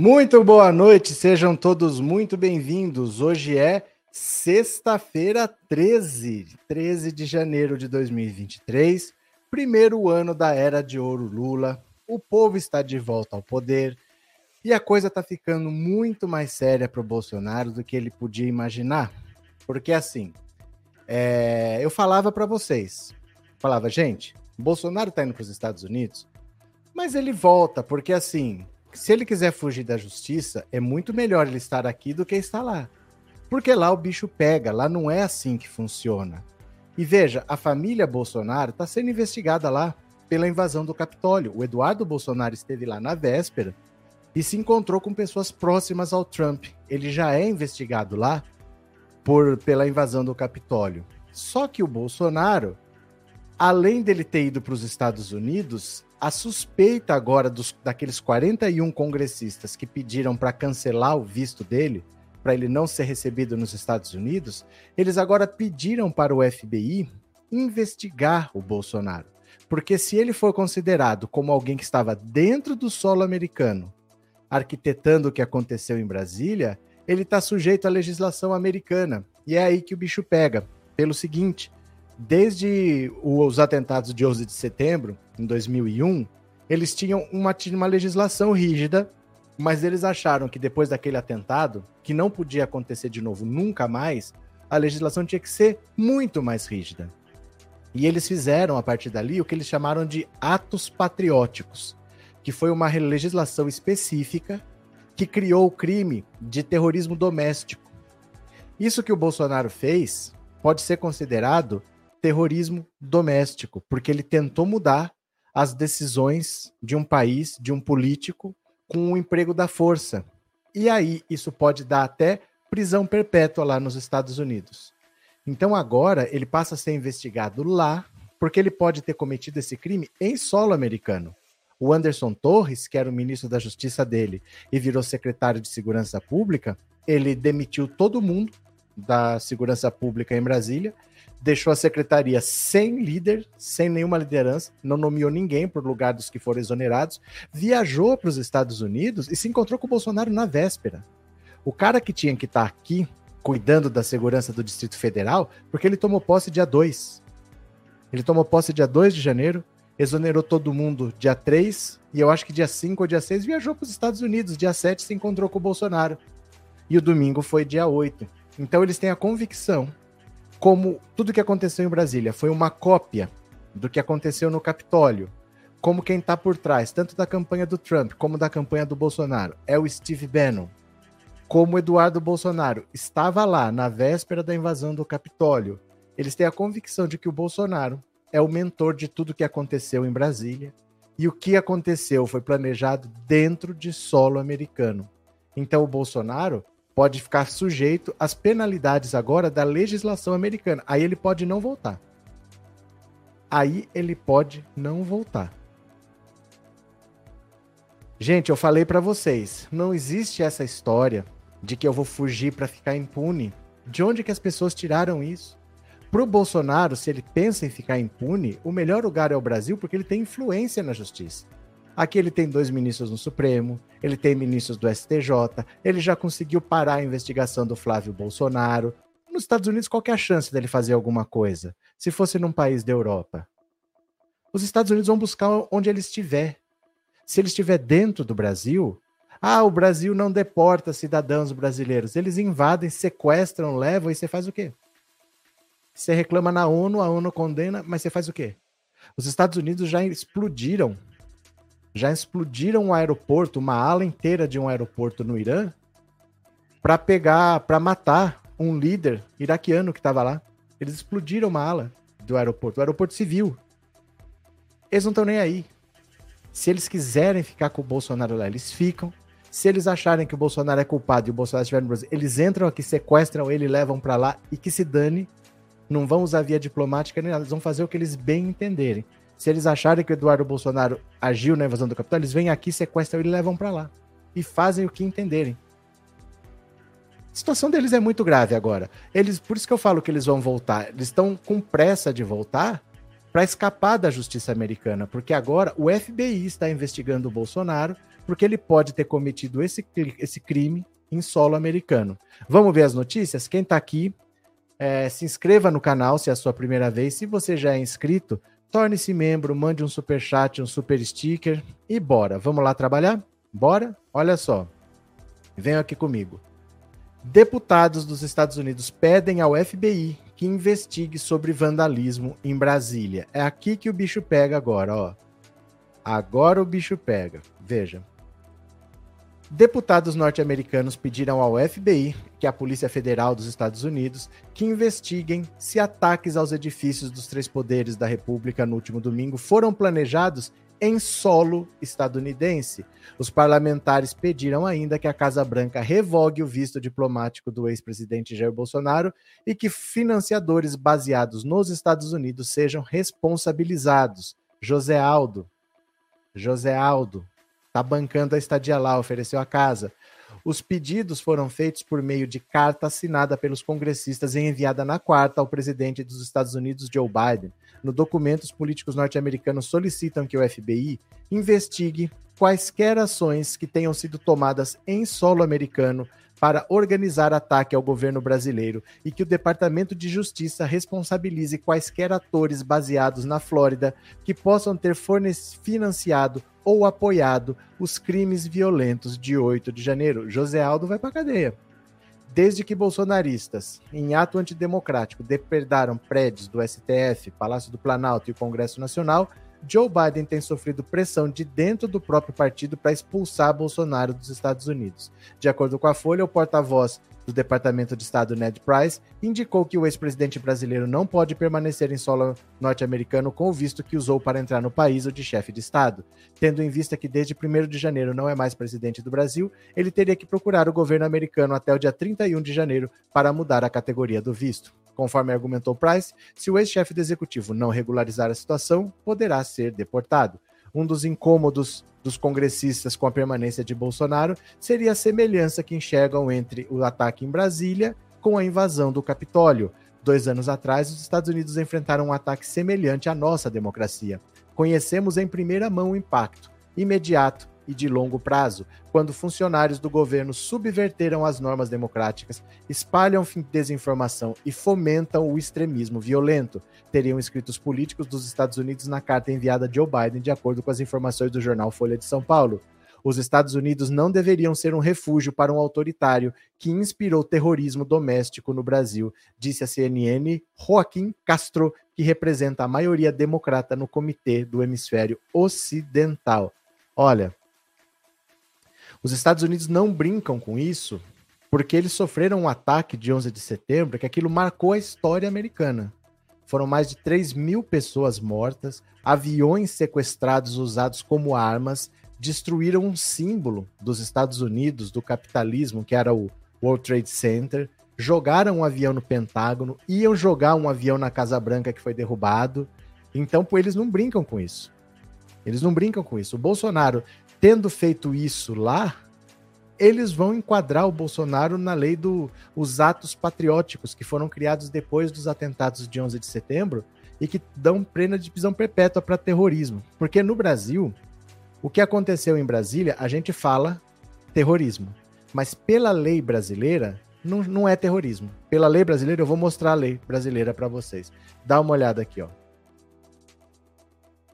Muito boa noite, sejam todos muito bem-vindos. Hoje é sexta-feira, 13, 13 de janeiro de 2023, primeiro ano da era de ouro Lula. O povo está de volta ao poder e a coisa está ficando muito mais séria para o Bolsonaro do que ele podia imaginar. Porque assim, é, eu falava para vocês, falava, gente, Bolsonaro está indo para os Estados Unidos, mas ele volta, porque assim, se ele quiser fugir da justiça, é muito melhor ele estar aqui do que estar lá. Porque lá o bicho pega, lá não é assim que funciona. E veja, a família Bolsonaro está sendo investigada lá pela invasão do Capitólio. O Eduardo Bolsonaro esteve lá na véspera e se encontrou com pessoas próximas ao Trump. Ele já é investigado lá por pela invasão do Capitólio. Só que o Bolsonaro, além dele ter ido para os Estados Unidos, a suspeita agora dos, daqueles 41 congressistas que pediram para cancelar o visto dele, para ele não ser recebido nos Estados Unidos, eles agora pediram para o FBI investigar o Bolsonaro. Porque se ele for considerado como alguém que estava dentro do solo americano, arquitetando o que aconteceu em Brasília, ele está sujeito à legislação americana. E é aí que o bicho pega. Pelo seguinte, desde os atentados de 11 de setembro, em 2001, eles tinham uma, uma legislação rígida, mas eles acharam que depois daquele atentado, que não podia acontecer de novo nunca mais, a legislação tinha que ser muito mais rígida. E eles fizeram, a partir dali, o que eles chamaram de atos patrióticos, que foi uma legislação específica que criou o crime de terrorismo doméstico. Isso que o Bolsonaro fez pode ser considerado terrorismo doméstico, porque ele tentou mudar as decisões de um país, de um político, com o emprego da força. E aí isso pode dar até prisão perpétua lá nos Estados Unidos. Então agora ele passa a ser investigado lá, porque ele pode ter cometido esse crime em solo americano. O Anderson Torres, que era o ministro da Justiça dele e virou secretário de Segurança Pública, ele demitiu todo mundo da Segurança Pública em Brasília deixou a secretaria sem líder, sem nenhuma liderança, não nomeou ninguém por lugar dos que foram exonerados, viajou para os Estados Unidos e se encontrou com o Bolsonaro na véspera. O cara que tinha que estar tá aqui cuidando da segurança do Distrito Federal, porque ele tomou posse dia 2. Ele tomou posse dia 2 de janeiro, exonerou todo mundo dia 3, e eu acho que dia 5 ou dia 6 viajou para os Estados Unidos, dia 7 se encontrou com o Bolsonaro. E o domingo foi dia 8. Então eles têm a convicção como tudo que aconteceu em Brasília foi uma cópia do que aconteceu no Capitólio, como quem está por trás, tanto da campanha do Trump como da campanha do Bolsonaro, é o Steve Bannon. Como Eduardo Bolsonaro estava lá na véspera da invasão do Capitólio, eles têm a convicção de que o Bolsonaro é o mentor de tudo que aconteceu em Brasília e o que aconteceu foi planejado dentro de solo americano. Então o Bolsonaro pode ficar sujeito às penalidades agora da legislação americana. Aí ele pode não voltar. Aí ele pode não voltar. Gente, eu falei para vocês, não existe essa história de que eu vou fugir para ficar impune. De onde que as pessoas tiraram isso? Pro Bolsonaro, se ele pensa em ficar impune, o melhor lugar é o Brasil porque ele tem influência na justiça. Aqui ele tem dois ministros no Supremo, ele tem ministros do STJ, ele já conseguiu parar a investigação do Flávio Bolsonaro. Nos Estados Unidos, qual é a chance dele fazer alguma coisa? Se fosse num país da Europa. Os Estados Unidos vão buscar onde ele estiver. Se ele estiver dentro do Brasil, ah, o Brasil não deporta cidadãos brasileiros. Eles invadem, sequestram, levam e você faz o quê? Você reclama na ONU, a ONU condena, mas você faz o quê? Os Estados Unidos já explodiram já explodiram um aeroporto, uma ala inteira de um aeroporto no Irã, para pegar, para matar um líder iraquiano que estava lá. Eles explodiram uma ala do aeroporto, o aeroporto civil. Eles não estão nem aí. Se eles quiserem ficar com o Bolsonaro lá, eles ficam. Se eles acharem que o Bolsonaro é culpado e o Bolsonaro estiver no Brasil, eles entram aqui, sequestram ele, levam para lá e que se dane. Não vão usar via diplomática nem nada, eles vão fazer o que eles bem entenderem. Se eles acharem que o Eduardo Bolsonaro agiu na invasão do capital, eles vêm aqui, sequestram ele e levam para lá. E fazem o que entenderem. A situação deles é muito grave agora. Eles, por isso que eu falo que eles vão voltar. Eles estão com pressa de voltar para escapar da justiça americana, porque agora o FBI está investigando o Bolsonaro porque ele pode ter cometido esse, esse crime em solo americano. Vamos ver as notícias? Quem está aqui, é, se inscreva no canal se é a sua primeira vez. Se você já é inscrito, torne-se membro, mande um super chat, um super sticker e bora. Vamos lá trabalhar? Bora? Olha só. Venham aqui comigo. Deputados dos Estados Unidos pedem ao FBI que investigue sobre vandalismo em Brasília. É aqui que o bicho pega agora, ó. Agora o bicho pega. Veja. Deputados norte-americanos pediram ao FBI, que é a Polícia Federal dos Estados Unidos, que investiguem se ataques aos edifícios dos três poderes da República no último domingo foram planejados em solo estadunidense. Os parlamentares pediram ainda que a Casa Branca revogue o visto diplomático do ex-presidente Jair Bolsonaro e que financiadores baseados nos Estados Unidos sejam responsabilizados. José Aldo, José Aldo, está bancando a estadia lá, ofereceu a casa. Os pedidos foram feitos por meio de carta assinada pelos congressistas e enviada na quarta ao presidente dos Estados Unidos, Joe Biden. No documento, os políticos norte-americanos solicitam que o FBI investigue quaisquer ações que tenham sido tomadas em solo americano para organizar ataque ao governo brasileiro e que o Departamento de Justiça responsabilize quaisquer atores baseados na Flórida que possam ter financiado ou apoiado os crimes violentos de 8 de janeiro. José Aldo vai para cadeia. Desde que bolsonaristas, em ato antidemocrático, depredaram prédios do STF, Palácio do Planalto e o Congresso Nacional, Joe Biden tem sofrido pressão de dentro do próprio partido para expulsar Bolsonaro dos Estados Unidos. De acordo com a Folha, o porta-voz do Departamento de Estado Ned Price indicou que o ex-presidente brasileiro não pode permanecer em solo norte-americano com o visto que usou para entrar no país ou de chefe de Estado. Tendo em vista que desde 1 de janeiro não é mais presidente do Brasil, ele teria que procurar o governo americano até o dia 31 de janeiro para mudar a categoria do visto. Conforme argumentou Price, se o ex-chefe do executivo não regularizar a situação, poderá ser deportado. Um dos incômodos dos congressistas com a permanência de Bolsonaro seria a semelhança que enxergam entre o ataque em Brasília com a invasão do Capitólio. Dois anos atrás, os Estados Unidos enfrentaram um ataque semelhante à nossa democracia. Conhecemos em primeira mão o impacto imediato e de longo prazo, quando funcionários do governo subverteram as normas democráticas, espalham desinformação e fomentam o extremismo violento, teriam escrito os políticos dos Estados Unidos na carta enviada a Joe Biden, de acordo com as informações do jornal Folha de São Paulo. Os Estados Unidos não deveriam ser um refúgio para um autoritário que inspirou terrorismo doméstico no Brasil, disse a CNN Joaquim Castro, que representa a maioria democrata no comitê do hemisfério ocidental. Olha, os Estados Unidos não brincam com isso porque eles sofreram um ataque de 11 de setembro que aquilo marcou a história americana. Foram mais de 3 mil pessoas mortas, aviões sequestrados usados como armas, destruíram um símbolo dos Estados Unidos, do capitalismo, que era o World Trade Center, jogaram um avião no Pentágono, iam jogar um avião na Casa Branca que foi derrubado. Então, eles não brincam com isso. Eles não brincam com isso. O Bolsonaro tendo feito isso lá, eles vão enquadrar o Bolsonaro na lei dos do, atos patrióticos que foram criados depois dos atentados de 11 de setembro e que dão pena de prisão perpétua para terrorismo. Porque no Brasil, o que aconteceu em Brasília, a gente fala terrorismo. Mas pela lei brasileira, não, não é terrorismo. Pela lei brasileira, eu vou mostrar a lei brasileira para vocês. Dá uma olhada aqui, ó.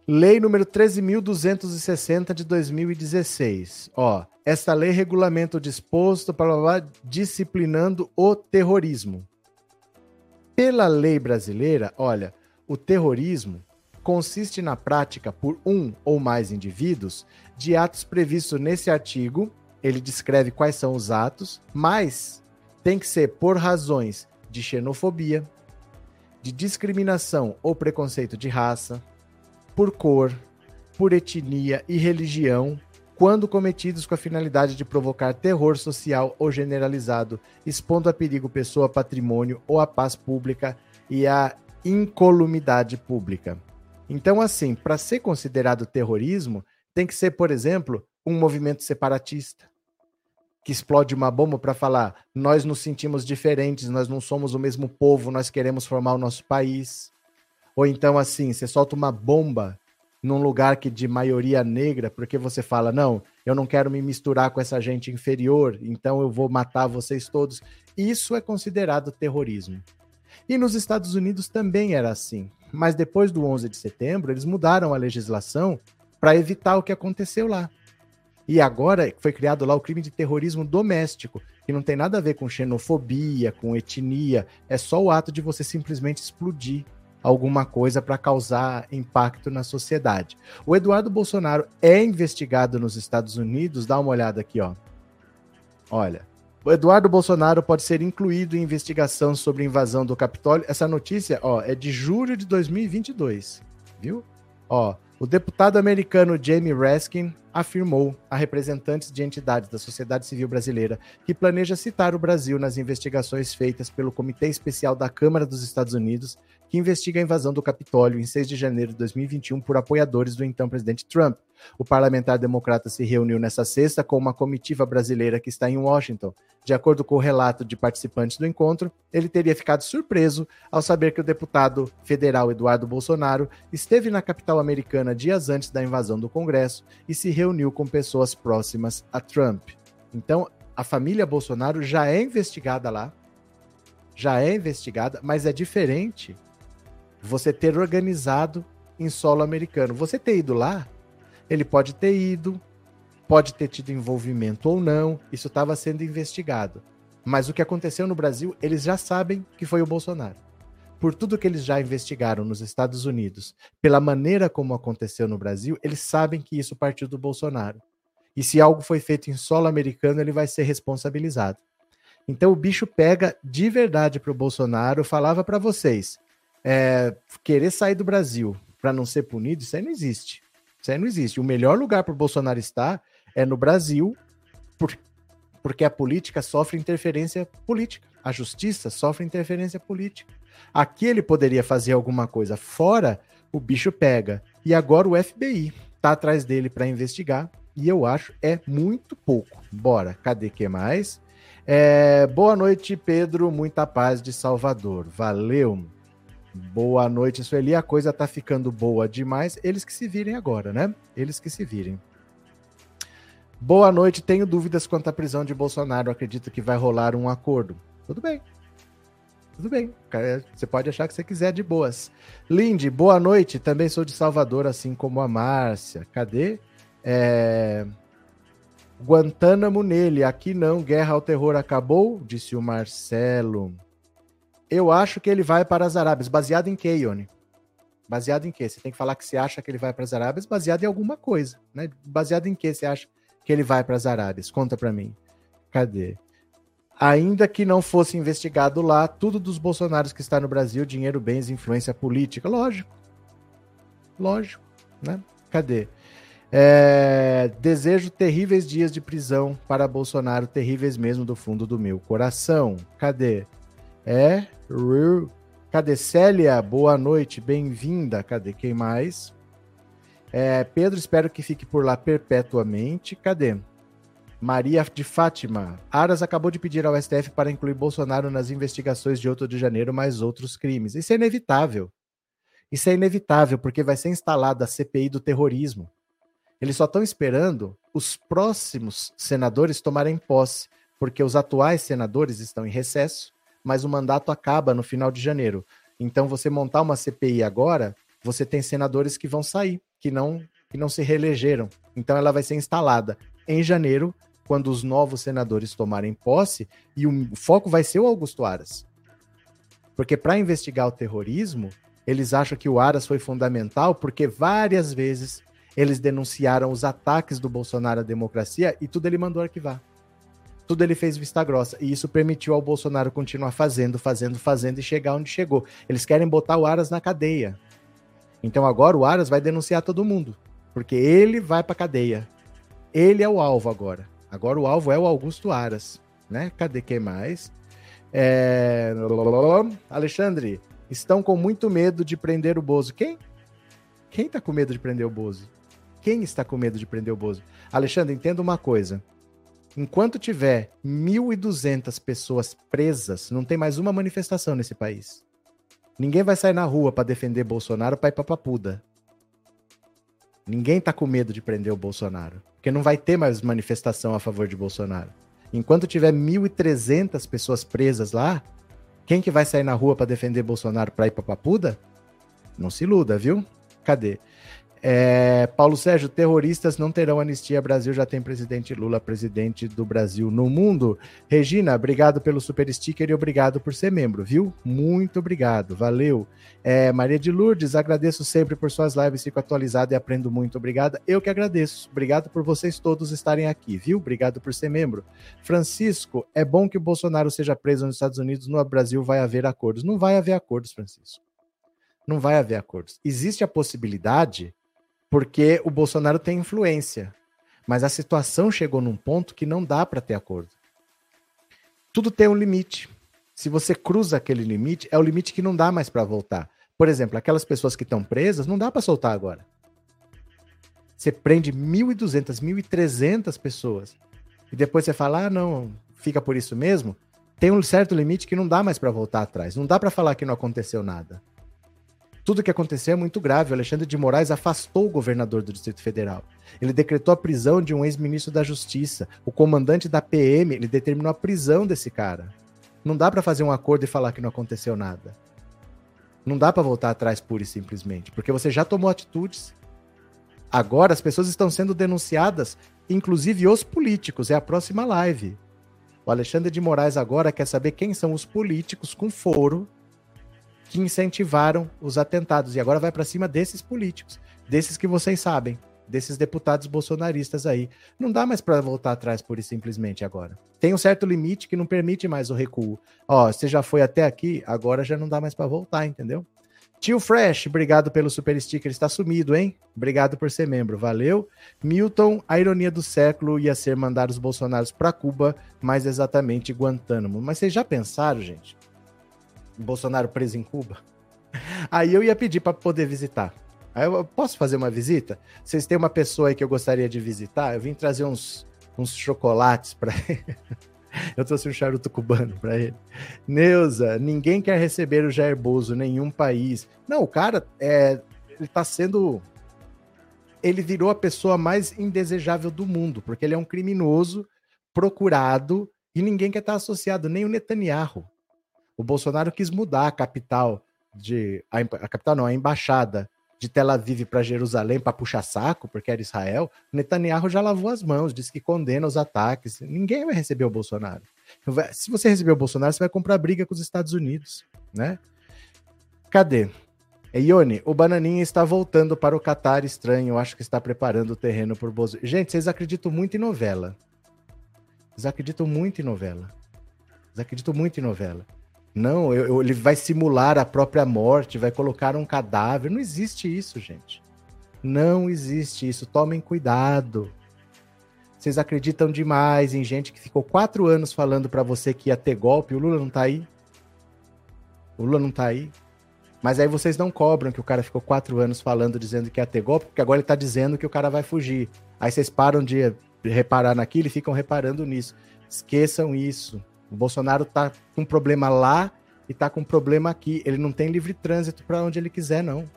Lei número 13.260 de 2016. Ó, esta lei regulamenta o disposto para disciplinando o terrorismo. Pela lei brasileira, olha, o terrorismo consiste na prática por um ou mais indivíduos de atos previstos nesse artigo. Ele descreve quais são os atos, mas tem que ser por razões de xenofobia, de discriminação ou preconceito de raça, por cor, por etnia e religião, quando cometidos com a finalidade de provocar terror social ou generalizado, expondo a perigo pessoa, patrimônio ou a paz pública e a incolumidade pública. Então, assim, para ser considerado terrorismo, tem que ser, por exemplo, um movimento separatista que explode uma bomba para falar: nós nos sentimos diferentes, nós não somos o mesmo povo, nós queremos formar o nosso país Ou então, assim, você solta uma bomba num lugar que de maioria negra, porque você fala, não, eu não quero me misturar com essa gente inferior, então eu vou matar vocês todos. Isso é considerado terrorismo. E nos Estados Unidos também era assim. Mas depois do 11 de setembro, eles mudaram a legislação para evitar o que aconteceu lá. E agora foi criado lá o crime de terrorismo doméstico, que não tem nada a ver com xenofobia, com etnia, é só o ato de você simplesmente explodir alguma coisa para causar impacto na sociedade. O Eduardo Bolsonaro é investigado nos Estados Unidos, dá uma olhada aqui, ó. Olha, o Eduardo Bolsonaro pode ser incluído em investigação sobre invasão do Capitólio. Essa notícia, ó, é de julho de 2022, viu? Ó, o deputado americano Jamie Raskin afirmou a representantes de entidades da sociedade civil brasileira que planeja citar o Brasil nas investigações feitas pelo Comitê Especial da Câmara dos Estados Unidos que investiga a invasão do Capitólio em 6 de janeiro de 2021 por apoiadores do então presidente Trump. O parlamentar democrata se reuniu nesta sexta com uma comitiva brasileira que está em Washington. De acordo com o relato de participantes do encontro, ele teria ficado surpreso ao saber que o deputado federal Eduardo Bolsonaro esteve na capital americana dias antes da invasão do Congresso e se reuniu com pessoas próximas a Trump. Então, a família Bolsonaro já é investigada lá, já é investigada, mas é diferente você ter organizado em solo americano. Você ter ido lá, ele pode ter ido, pode ter tido envolvimento ou não, isso estava sendo investigado. Mas o que aconteceu no Brasil, eles já sabem que foi o Bolsonaro. Por tudo que eles já investigaram nos Estados Unidos, pela maneira como aconteceu no Brasil, eles sabem que isso partiu do Bolsonaro. E se algo foi feito em solo americano, ele vai ser responsabilizado. Então o bicho pega de verdade para o Bolsonaro. Falava para vocês, é, querer sair do Brasil para não ser punido, isso aí não existe. Isso aí não existe. O melhor lugar para o Bolsonaro estar é no Brasil, por, porque a política sofre interferência política. A justiça sofre interferência política. Aqui ele poderia fazer alguma coisa fora, o bicho pega. E agora o FBI está atrás dele para investigar. E eu acho é muito pouco. Bora, cadê que mais? É, boa noite, Pedro. Muita paz de Salvador. Valeu. Boa noite, Sueli. A coisa tá ficando boa demais. Eles que se virem agora, né? Eles que se virem. Boa noite. Tenho dúvidas quanto à prisão de Bolsonaro. Acredito que vai rolar um acordo. Tudo bem. Tudo bem. Você pode achar que você quiser de boas. Lindy, boa noite. Também sou de Salvador, assim como a Márcia. Cadê? É... Guantánamo nele. Aqui não. Guerra ao terror acabou? Disse o Marcelo. Eu acho que ele vai para as Arábias. Baseado em quê, Ione? Baseado em quê? Você tem que falar que você acha que ele vai para as Arábias baseado em alguma coisa, né? Baseado em quê você acha que ele vai para as Arábias? Conta para mim. Cadê? Ainda que não fosse investigado lá, tudo dos bolsonaros que está no Brasil, dinheiro, bens, influência política. Lógico. Lógico, né? Cadê? É, desejo terríveis dias de prisão para Bolsonaro, terríveis mesmo do fundo do meu coração. Cadê? É, cadê Célia? Boa noite, bem-vinda. Cadê quem mais? É, Pedro, espero que fique por lá perpetuamente. Cadê? Maria de Fátima. Aras acabou de pedir ao STF para incluir Bolsonaro nas investigações de 8 de janeiro, mais outros crimes. Isso é inevitável. Isso é inevitável, porque vai ser instalada a CPI do terrorismo. Eles só estão esperando os próximos senadores tomarem posse, porque os atuais senadores estão em recesso mas o mandato acaba no final de janeiro. Então, você montar uma CPI agora, você tem senadores que vão sair, que não, que não se reelegeram. Então, ela vai ser instalada em janeiro, quando os novos senadores tomarem posse, e o foco vai ser o Augusto Aras. Porque para investigar o terrorismo, eles acham que o Aras foi fundamental, porque várias vezes eles denunciaram os ataques do Bolsonaro à democracia e tudo ele mandou arquivar tudo ele fez vista grossa. E isso permitiu ao Bolsonaro continuar fazendo, fazendo, fazendo e chegar onde chegou. Eles querem botar o Aras na cadeia. Então agora o Aras vai denunciar todo mundo. Porque ele vai pra cadeia. Ele é o alvo agora. Agora o alvo é o Augusto Aras. Né? Cadê quem mais? É... Alexandre, estão com muito medo de prender o Bozo. Quem? Quem tá com medo de prender o Bozo? Quem está com medo de prender o Bozo? Alexandre, entenda uma coisa. Enquanto tiver 1.200 pessoas presas, não tem mais uma manifestação nesse país. Ninguém vai sair na rua para defender Bolsonaro para ir pra papuda. Ninguém tá com medo de prender o Bolsonaro. Porque não vai ter mais manifestação a favor de Bolsonaro. Enquanto tiver 1.300 pessoas presas lá, quem que vai sair na rua para defender Bolsonaro para ir pra papuda? Não se iluda, viu? Cadê? É, Paulo Sérgio, terroristas não terão anistia. Brasil já tem presidente Lula, presidente do Brasil no mundo. Regina, obrigado pelo super sticker e obrigado por ser membro, viu? Muito obrigado, valeu. É, Maria de Lourdes, agradeço sempre por suas lives, fico atualizado e aprendo muito. Obrigada. Eu que agradeço. Obrigado por vocês todos estarem aqui, viu? Obrigado por ser membro. Francisco, é bom que o Bolsonaro seja preso nos Estados Unidos. No Brasil vai haver acordos. Não vai haver acordos, Francisco. Não vai haver acordos. Existe a possibilidade porque o Bolsonaro tem influência. Mas a situação chegou num ponto que não dá para ter acordo. Tudo tem um limite. Se você cruza aquele limite, é o limite que não dá mais para voltar. Por exemplo, aquelas pessoas que estão presas, não dá para soltar agora. Você prende 1.200, 1.300 pessoas. E depois você fala, ah, não, fica por isso mesmo. Tem um certo limite que não dá mais para voltar atrás. Não dá para falar que não aconteceu nada. Tudo o que aconteceu é muito grave. O Alexandre de Moraes afastou o governador do Distrito Federal. Ele decretou a prisão de um ex-ministro da Justiça. O comandante da PM, ele determinou a prisão desse cara. Não dá para fazer um acordo e falar que não aconteceu nada. Não dá para voltar atrás pura e simplesmente, porque você já tomou atitudes. Agora as pessoas estão sendo denunciadas, inclusive os políticos. É a próxima live. O Alexandre de Moraes agora quer saber quem são os políticos com foro que incentivaram os atentados. E agora vai para cima desses políticos, desses que vocês sabem, desses deputados bolsonaristas aí. Não dá mais para voltar atrás por e simplesmente agora. Tem um certo limite que não permite mais o recuo. Ó, você já foi até aqui, agora já não dá mais para voltar, entendeu? Tio Fresh, obrigado pelo super sticker, está sumido, hein? Obrigado por ser membro, valeu. Milton, a ironia do século ia ser mandar os bolsonaros para Cuba, mais exatamente Guantánamo. Mas vocês já pensaram, gente? Bolsonaro preso em Cuba. Aí eu ia pedir para poder visitar. Aí eu posso fazer uma visita? Vocês têm uma pessoa aí que eu gostaria de visitar? Eu vim trazer uns, uns chocolates para ele. Eu trouxe um charuto cubano para ele. Neuza, ninguém quer receber o Jair Bozo, nenhum país. Não, o cara é, ele tá sendo ele virou a pessoa mais indesejável do mundo, porque ele é um criminoso procurado e ninguém quer estar associado, nem o Netanyahu. O Bolsonaro quis mudar a capital de a, a capital não, a embaixada de Tel Aviv para Jerusalém para puxar saco, porque era Israel. Netanyahu já lavou as mãos, disse que condena os ataques. Ninguém vai receber o Bolsonaro. Se você receber o Bolsonaro, você vai comprar briga com os Estados Unidos, né? Cadê? Ione, o Bananinha está voltando para o Catar estranho. Acho que está preparando o terreno por Bozo. Gente, vocês acreditam muito em novela. Vocês acreditam muito em novela. Vocês acreditam muito em novela. Não, eu, eu, ele vai simular a própria morte, vai colocar um cadáver. Não existe isso, gente. Não existe isso. Tomem cuidado. Vocês acreditam demais em gente que ficou quatro anos falando para você que ia ter golpe. O Lula não tá aí. O Lula não tá aí. Mas aí vocês não cobram que o cara ficou quatro anos falando, dizendo que ia ter golpe, porque agora ele tá dizendo que o cara vai fugir. Aí vocês param de reparar naquilo e ficam reparando nisso. Esqueçam isso. O Bolsonaro tá com um problema lá e tá com um problema aqui. Ele não tem livre trânsito para onde ele quiser, não.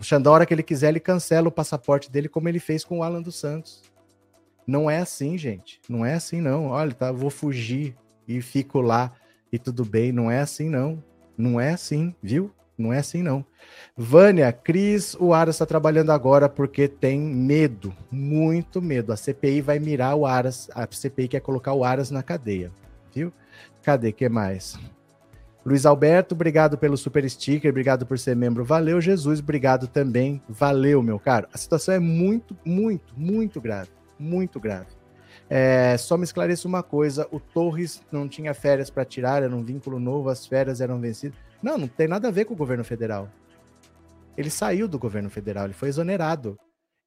O Xandão, a hora que ele quiser, ele cancela o passaporte dele, como ele fez com o Alan dos Santos. Não é assim, gente. Não é assim, não. Olha, tá, vou fugir e fico lá e tudo bem. Não é assim, não. Não é assim, viu? Não é assim, não. Vânia, Cris, o Aras está trabalhando agora porque tem medo, muito medo. A CPI vai mirar o Aras, a CPI quer colocar o Aras na cadeia viu? Cadê que mais? Luiz Alberto, obrigado pelo super sticker, obrigado por ser membro. Valeu, Jesus, obrigado também. Valeu, meu caro. A situação é muito, muito, muito grave. Muito grave. É, só me esclareça uma coisa: o Torres não tinha férias para tirar, era um vínculo novo, as férias eram vencidas. Não, não tem nada a ver com o governo federal. Ele saiu do governo federal, ele foi exonerado.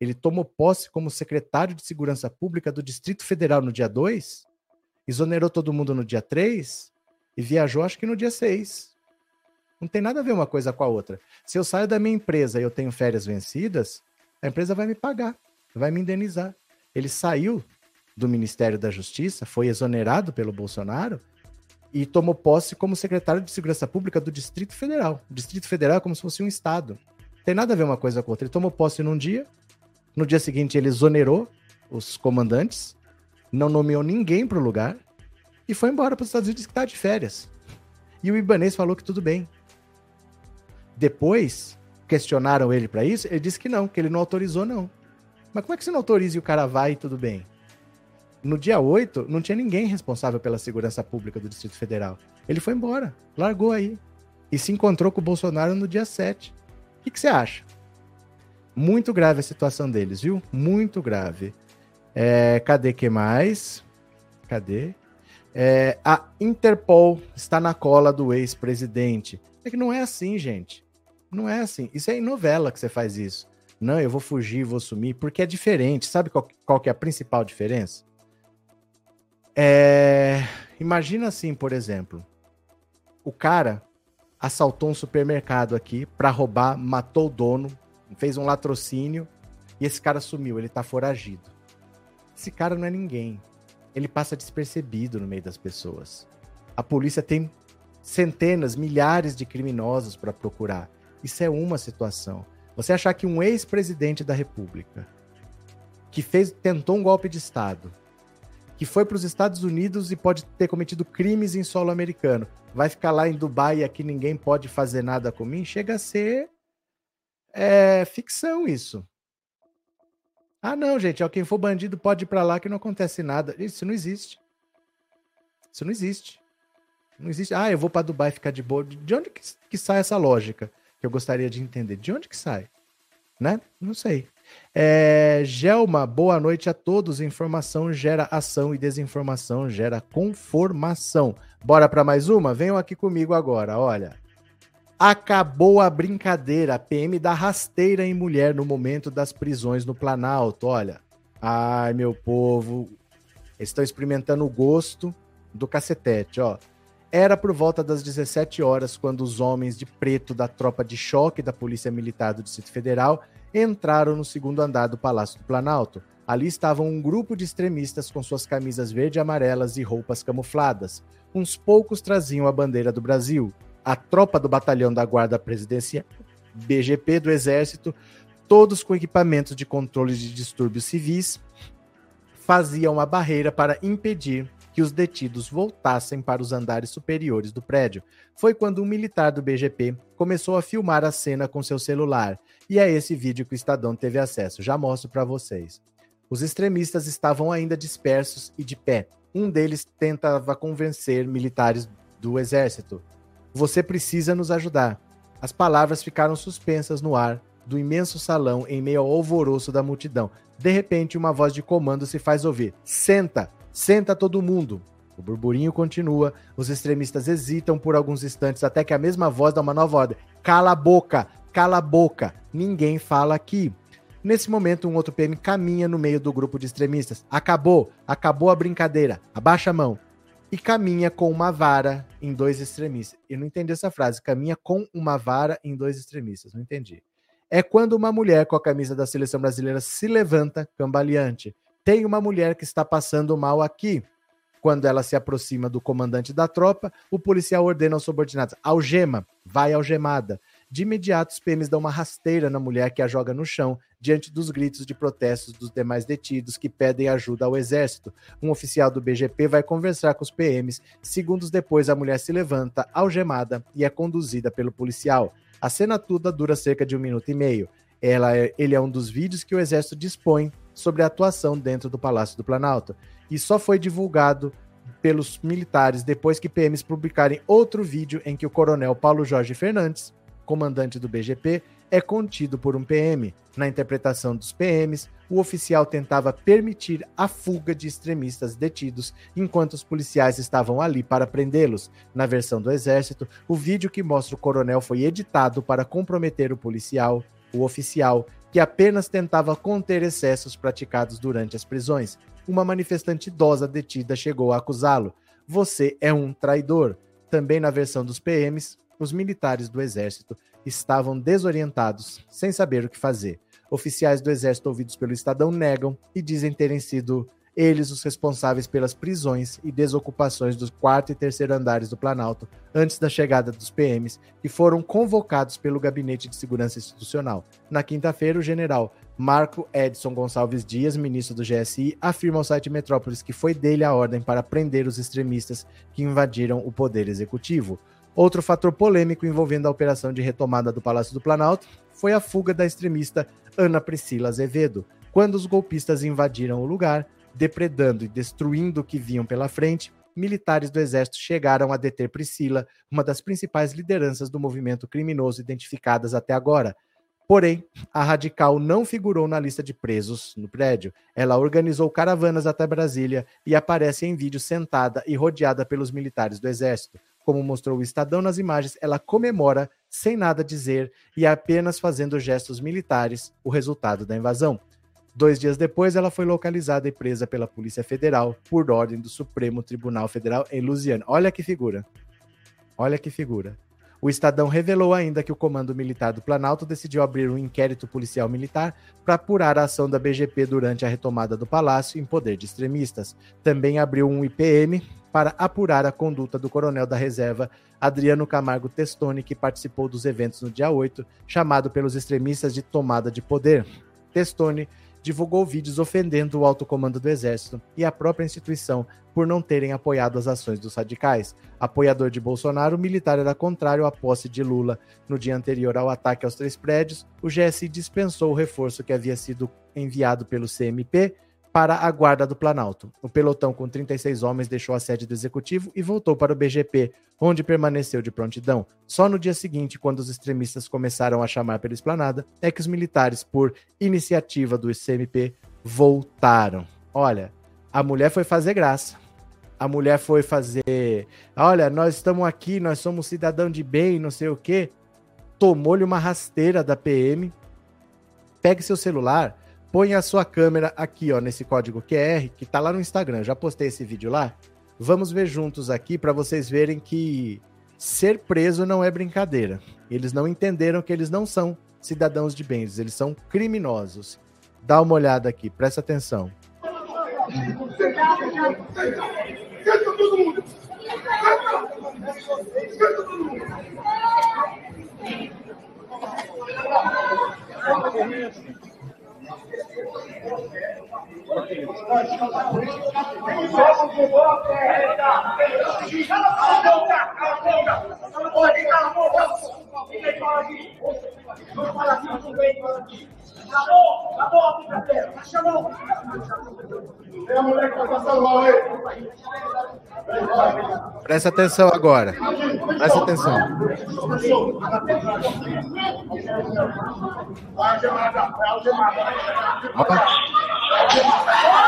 Ele tomou posse como secretário de Segurança Pública do Distrito Federal no dia 2 exonerou todo mundo no dia 3 e viajou acho que no dia 6. Não tem nada a ver uma coisa com a outra. Se eu saio da minha empresa e eu tenho férias vencidas, a empresa vai me pagar, vai me indenizar. Ele saiu do Ministério da Justiça, foi exonerado pelo Bolsonaro e tomou posse como secretário de Segurança Pública do Distrito Federal. O Distrito Federal é como se fosse um estado. Tem nada a ver uma coisa com outra. Ele tomou posse num dia, no dia seguinte ele exonerou os comandantes, não nomeou ninguém para o lugar e foi embora para os Estados Unidos que está de férias. E o Ibanês falou que tudo bem. Depois, questionaram ele para isso, ele disse que não, que ele não autorizou, não. Mas como é que você não autoriza e o cara vai e tudo bem? No dia 8, não tinha ninguém responsável pela segurança pública do Distrito Federal. Ele foi embora, largou aí. E se encontrou com o Bolsonaro no dia 7. O que, que você acha? Muito grave a situação deles, viu? Muito grave. É, cadê que mais? Cadê? É, a Interpol está na cola do ex-presidente. É que não é assim, gente. Não é assim. Isso é em novela que você faz isso. Não, eu vou fugir, vou sumir, porque é diferente. Sabe qual, qual que é a principal diferença? É... Imagina assim, por exemplo, o cara assaltou um supermercado aqui para roubar, matou o dono, fez um latrocínio e esse cara sumiu, ele tá foragido. Esse cara não é ninguém. Ele passa despercebido no meio das pessoas. A polícia tem centenas, milhares de criminosos para procurar. Isso é uma situação. Você achar que um ex-presidente da República que fez tentou um golpe de estado, que foi para os Estados Unidos e pode ter cometido crimes em solo americano, vai ficar lá em Dubai e aqui ninguém pode fazer nada com mim, chega a ser é, ficção isso. Ah, não, gente, ó, quem for bandido pode ir para lá que não acontece nada. Isso não existe. Isso não existe. Não existe. Ah, eu vou para Dubai ficar de boa. De onde que, que sai essa lógica? Que eu gostaria de entender. De onde que sai? Né? Não sei. É, Gelma, boa noite a todos. Informação gera ação e desinformação gera conformação. Bora para mais uma? Venham aqui comigo agora, olha. Acabou a brincadeira. A PM dá rasteira em mulher no momento das prisões no Planalto. Olha. Ai, meu povo. Estão experimentando o gosto do cacetete, ó. Era por volta das 17 horas quando os homens de preto da tropa de choque da Polícia Militar do Distrito Federal entraram no segundo andar do Palácio do Planalto. Ali estavam um grupo de extremistas com suas camisas verde e amarelas e roupas camufladas. Uns poucos traziam a bandeira do Brasil. A tropa do Batalhão da Guarda Presidencial, BGP do Exército, todos com equipamentos de controle de distúrbios civis, faziam uma barreira para impedir que os detidos voltassem para os andares superiores do prédio. Foi quando um militar do BGP começou a filmar a cena com seu celular, e é esse vídeo que o Estadão teve acesso. Já mostro para vocês. Os extremistas estavam ainda dispersos e de pé. Um deles tentava convencer militares do exército. Você precisa nos ajudar. As palavras ficaram suspensas no ar do imenso salão em meio ao alvoroço da multidão. De repente, uma voz de comando se faz ouvir: Senta! Senta todo mundo. O burburinho continua, os extremistas hesitam por alguns instantes até que a mesma voz dá uma nova ordem. Cala a boca, cala a boca, ninguém fala aqui. Nesse momento, um outro PM caminha no meio do grupo de extremistas. Acabou, acabou a brincadeira, abaixa a mão. E caminha com uma vara em dois extremistas. Eu não entendi essa frase. Caminha com uma vara em dois extremistas. Não entendi. É quando uma mulher com a camisa da seleção brasileira se levanta, cambaleante. Tem uma mulher que está passando mal aqui. Quando ela se aproxima do comandante da tropa, o policial ordena aos subordinados: algema, vai algemada. De imediato, os PMs dão uma rasteira na mulher que a joga no chão, diante dos gritos de protestos dos demais detidos que pedem ajuda ao exército. Um oficial do BGP vai conversar com os PMs. Segundos depois, a mulher se levanta, algemada, e é conduzida pelo policial. A cena toda dura cerca de um minuto e meio. Ela é, ele é um dos vídeos que o exército dispõe sobre a atuação dentro do Palácio do Planalto. E só foi divulgado pelos militares depois que PMs publicarem outro vídeo em que o coronel Paulo Jorge Fernandes, comandante do BGP, é contido por um PM. Na interpretação dos PMs, o oficial tentava permitir a fuga de extremistas detidos enquanto os policiais estavam ali para prendê-los. Na versão do Exército, o vídeo que mostra o coronel foi editado para comprometer o policial, o oficial, que apenas tentava conter excessos praticados durante as prisões. Uma manifestante idosa detida chegou a acusá-lo. Você é um traidor. Também na versão dos PMs, os militares do exército estavam desorientados, sem saber o que fazer. Oficiais do exército ouvidos pelo Estadão negam e dizem terem sido eles os responsáveis pelas prisões e desocupações dos quarto e terceiro andares do Planalto antes da chegada dos PMs, que foram convocados pelo Gabinete de Segurança Institucional. Na quinta-feira, o general Marco Edson Gonçalves Dias, ministro do GSI, afirma ao site Metrópolis que foi dele a ordem para prender os extremistas que invadiram o poder executivo. Outro fator polêmico envolvendo a operação de retomada do Palácio do Planalto foi a fuga da extremista Ana Priscila Azevedo. Quando os golpistas invadiram o lugar, depredando e destruindo o que vinham pela frente, militares do exército chegaram a deter Priscila, uma das principais lideranças do movimento criminoso identificadas até agora. Porém, a radical não figurou na lista de presos no prédio. Ela organizou caravanas até Brasília e aparece em vídeo sentada e rodeada pelos militares do exército. Como mostrou o Estadão nas imagens, ela comemora, sem nada dizer e apenas fazendo gestos militares, o resultado da invasão. Dois dias depois, ela foi localizada e presa pela Polícia Federal por ordem do Supremo Tribunal Federal em Louisiana. Olha que figura. Olha que figura. O Estadão revelou ainda que o Comando Militar do Planalto decidiu abrir um inquérito policial militar para apurar a ação da BGP durante a retomada do palácio em poder de extremistas. Também abriu um IPM para apurar a conduta do coronel da reserva Adriano Camargo Testoni, que participou dos eventos no dia 8, chamado pelos extremistas de tomada de poder. Testoni divulgou vídeos ofendendo o alto comando do Exército e a própria instituição por não terem apoiado as ações dos radicais. Apoiador de Bolsonaro, o militar era contrário à posse de Lula. No dia anterior ao ataque aos três prédios, o GSI dispensou o reforço que havia sido enviado pelo CMP para a Guarda do Planalto. O pelotão com 36 homens deixou a sede do executivo e voltou para o BGP, onde permaneceu de prontidão. Só no dia seguinte, quando os extremistas começaram a chamar pela esplanada, é que os militares, por iniciativa do CMP, voltaram. Olha, a mulher foi fazer graça. A mulher foi fazer. Olha, nós estamos aqui, nós somos cidadão de bem, não sei o quê. Tomou-lhe uma rasteira da PM. Pegue seu celular põe a sua câmera aqui, ó, nesse código QR, que tá lá no Instagram. Já postei esse vídeo lá. Vamos ver juntos aqui para vocês verem que ser preso não é brincadeira. Eles não entenderam que eles não são cidadãos de bens, eles são criminosos. Dá uma olhada aqui, presta atenção. Presta atenção agora. Presta atenção. Hãy subscribe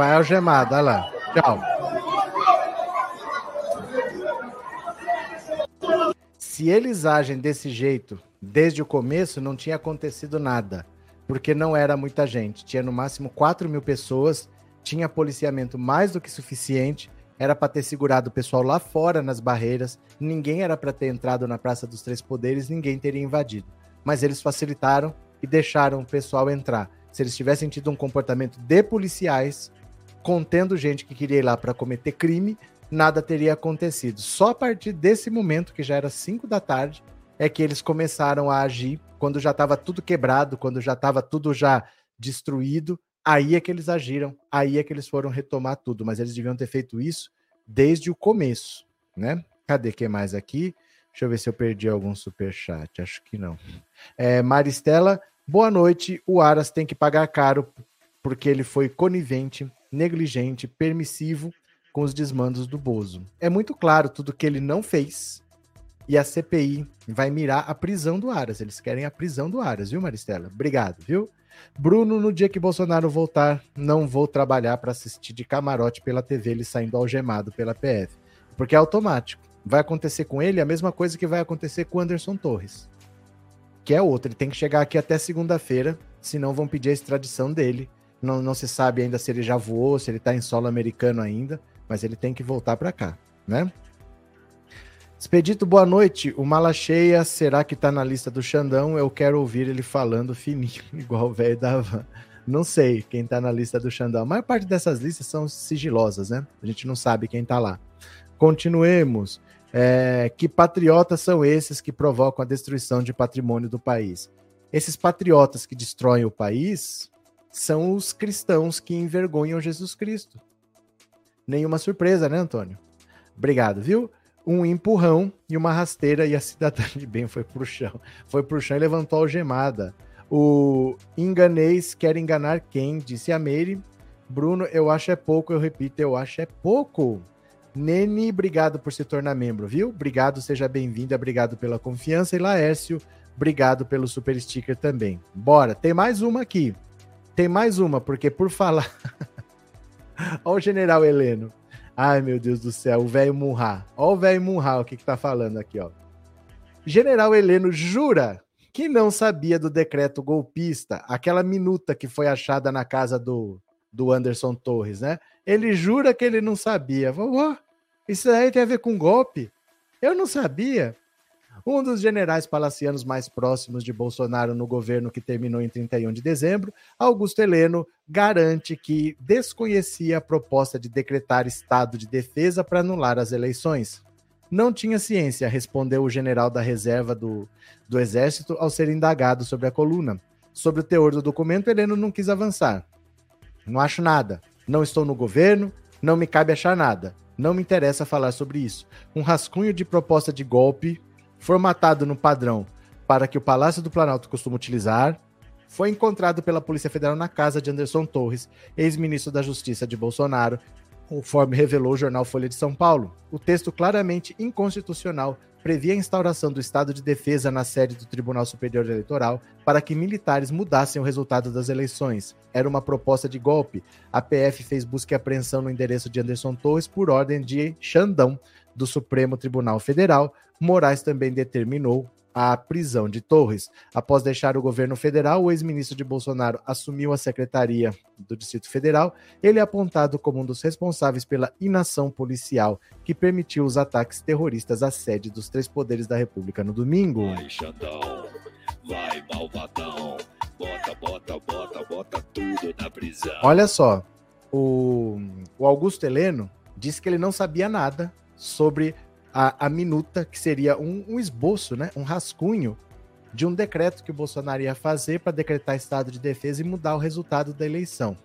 vai algemado, olha lá. Tchau. Se eles agem desse jeito desde o começo, não tinha acontecido nada. Porque não era muita gente. Tinha no máximo 4 mil pessoas, tinha policiamento mais do que suficiente. Era para ter segurado o pessoal lá fora nas barreiras. Ninguém era para ter entrado na Praça dos Três Poderes, ninguém teria invadido. Mas eles facilitaram e deixaram o pessoal entrar se eles tivessem tido um comportamento de policiais, contendo gente que queria ir lá para cometer crime, nada teria acontecido. Só a partir desse momento, que já era 5 da tarde, é que eles começaram a agir quando já estava tudo quebrado, quando já estava tudo já destruído. Aí é que eles agiram, aí é que eles foram retomar tudo, mas eles deviam ter feito isso desde o começo, né? Cadê que mais aqui? Deixa eu ver se eu perdi algum super chat. Acho que não. É, Maristela, Boa noite. O Aras tem que pagar caro porque ele foi conivente, negligente, permissivo com os desmandos do Bozo. É muito claro tudo que ele não fez e a CPI vai mirar a prisão do Aras. Eles querem a prisão do Aras, viu, Maristela? Obrigado, viu? Bruno, no dia que Bolsonaro voltar, não vou trabalhar para assistir de camarote pela TV ele saindo algemado pela PF. Porque é automático. Vai acontecer com ele a mesma coisa que vai acontecer com Anderson Torres. Que é outro. Ele tem que chegar aqui até segunda-feira, senão vão pedir a extradição dele. Não, não se sabe ainda se ele já voou, se ele está em solo americano ainda, mas ele tem que voltar para cá, né? Expedito, boa noite. O Mala Cheia, será que tá na lista do Xandão? Eu quero ouvir ele falando fininho, igual o velho da van. Não sei quem tá na lista do Xandão. A maior parte dessas listas são sigilosas, né? A gente não sabe quem tá lá. Continuemos. É, que patriotas são esses que provocam a destruição de patrimônio do país? Esses patriotas que destroem o país são os cristãos que envergonham Jesus Cristo. Nenhuma surpresa, né, Antônio? Obrigado, viu? um empurrão e uma rasteira e a cidadã de bem foi pro chão. Foi pro chão e levantou a algemada. O enganês quer enganar quem? Disse a Meire. Bruno, eu acho é pouco, eu repito, eu acho é pouco. Nene, obrigado por se tornar membro, viu? Obrigado, seja bem-vinda, obrigado pela confiança. E Laércio, obrigado pelo super sticker também. Bora, tem mais uma aqui. Tem mais uma, porque por falar. Olha o general Heleno. Ai, meu Deus do céu, o velho Munha. Ó o velho Munha, o que que tá falando aqui, ó. General Heleno jura que não sabia do decreto golpista, aquela minuta que foi achada na casa do, do Anderson Torres, né? Ele jura que ele não sabia. Vovó, isso aí tem a ver com golpe? Eu não sabia. Um dos generais palacianos mais próximos de Bolsonaro no governo que terminou em 31 de dezembro, Augusto Heleno, garante que desconhecia a proposta de decretar estado de defesa para anular as eleições. Não tinha ciência, respondeu o general da reserva do, do Exército ao ser indagado sobre a coluna. Sobre o teor do documento, Heleno não quis avançar. Não acho nada. Não estou no governo, não me cabe achar nada. Não me interessa falar sobre isso. Um rascunho de proposta de golpe formatado no padrão para que o Palácio do Planalto costuma utilizar, foi encontrado pela Polícia Federal na casa de Anderson Torres, ex-ministro da Justiça de Bolsonaro, conforme revelou o jornal Folha de São Paulo. O texto claramente inconstitucional previa a instauração do estado de defesa na sede do Tribunal Superior Eleitoral para que militares mudassem o resultado das eleições. Era uma proposta de golpe. A PF fez busca e apreensão no endereço de Anderson Torres por ordem de Xandão, do Supremo Tribunal Federal, Moraes também determinou a prisão de Torres. Após deixar o governo federal, o ex-ministro de Bolsonaro assumiu a secretaria do Distrito Federal. Ele é apontado como um dos responsáveis pela inação policial que permitiu os ataques terroristas à sede dos três poderes da República no domingo. Vai, Xandão, vai, malvadão, bota, bota, bota, bota tudo na prisão. Olha só, o, o Augusto Heleno disse que ele não sabia nada sobre a, a minuta, que seria um, um esboço, né, um rascunho de um decreto que o Bolsonaro ia fazer para decretar estado de defesa e mudar o resultado da eleição.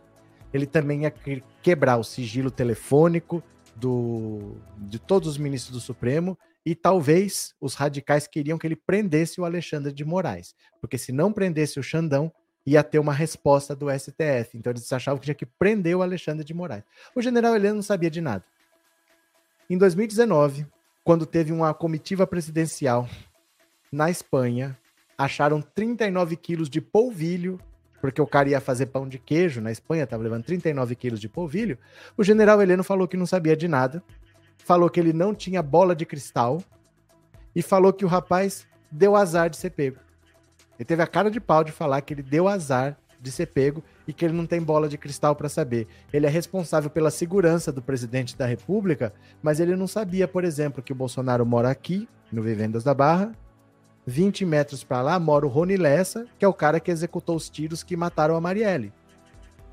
Ele também ia quebrar o sigilo telefônico do, de todos os ministros do Supremo e talvez os radicais queriam que ele prendesse o Alexandre de Moraes, porque se não prendesse o Xandão, ia ter uma resposta do STF. Então eles achavam que tinha que prender o Alexandre de Moraes. O general Heleno não sabia de nada. Em 2019, quando teve uma comitiva presidencial na Espanha, acharam 39 quilos de polvilho, porque o cara ia fazer pão de queijo na Espanha, estava levando 39 quilos de polvilho. O general Heleno falou que não sabia de nada, falou que ele não tinha bola de cristal e falou que o rapaz deu azar de ser pego. Ele teve a cara de pau de falar que ele deu azar de ser pego e que ele não tem bola de cristal para saber. Ele é responsável pela segurança do presidente da República, mas ele não sabia, por exemplo, que o Bolsonaro mora aqui, no Vivendas da Barra. 20 metros para lá mora o Rony Lessa, que é o cara que executou os tiros que mataram a Marielle.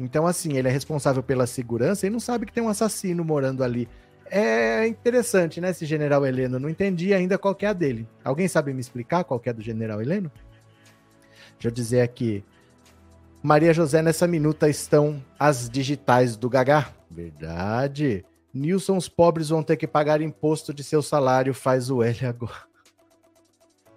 Então, assim, ele é responsável pela segurança e não sabe que tem um assassino morando ali. É interessante, né, esse general Heleno? Não entendi ainda qual é a dele. Alguém sabe me explicar qual é do general Heleno? Deixa eu dizer aqui. Maria José, nessa minuta estão as digitais do Gagá. Verdade. Nilson, os pobres vão ter que pagar imposto de seu salário, faz o L agora.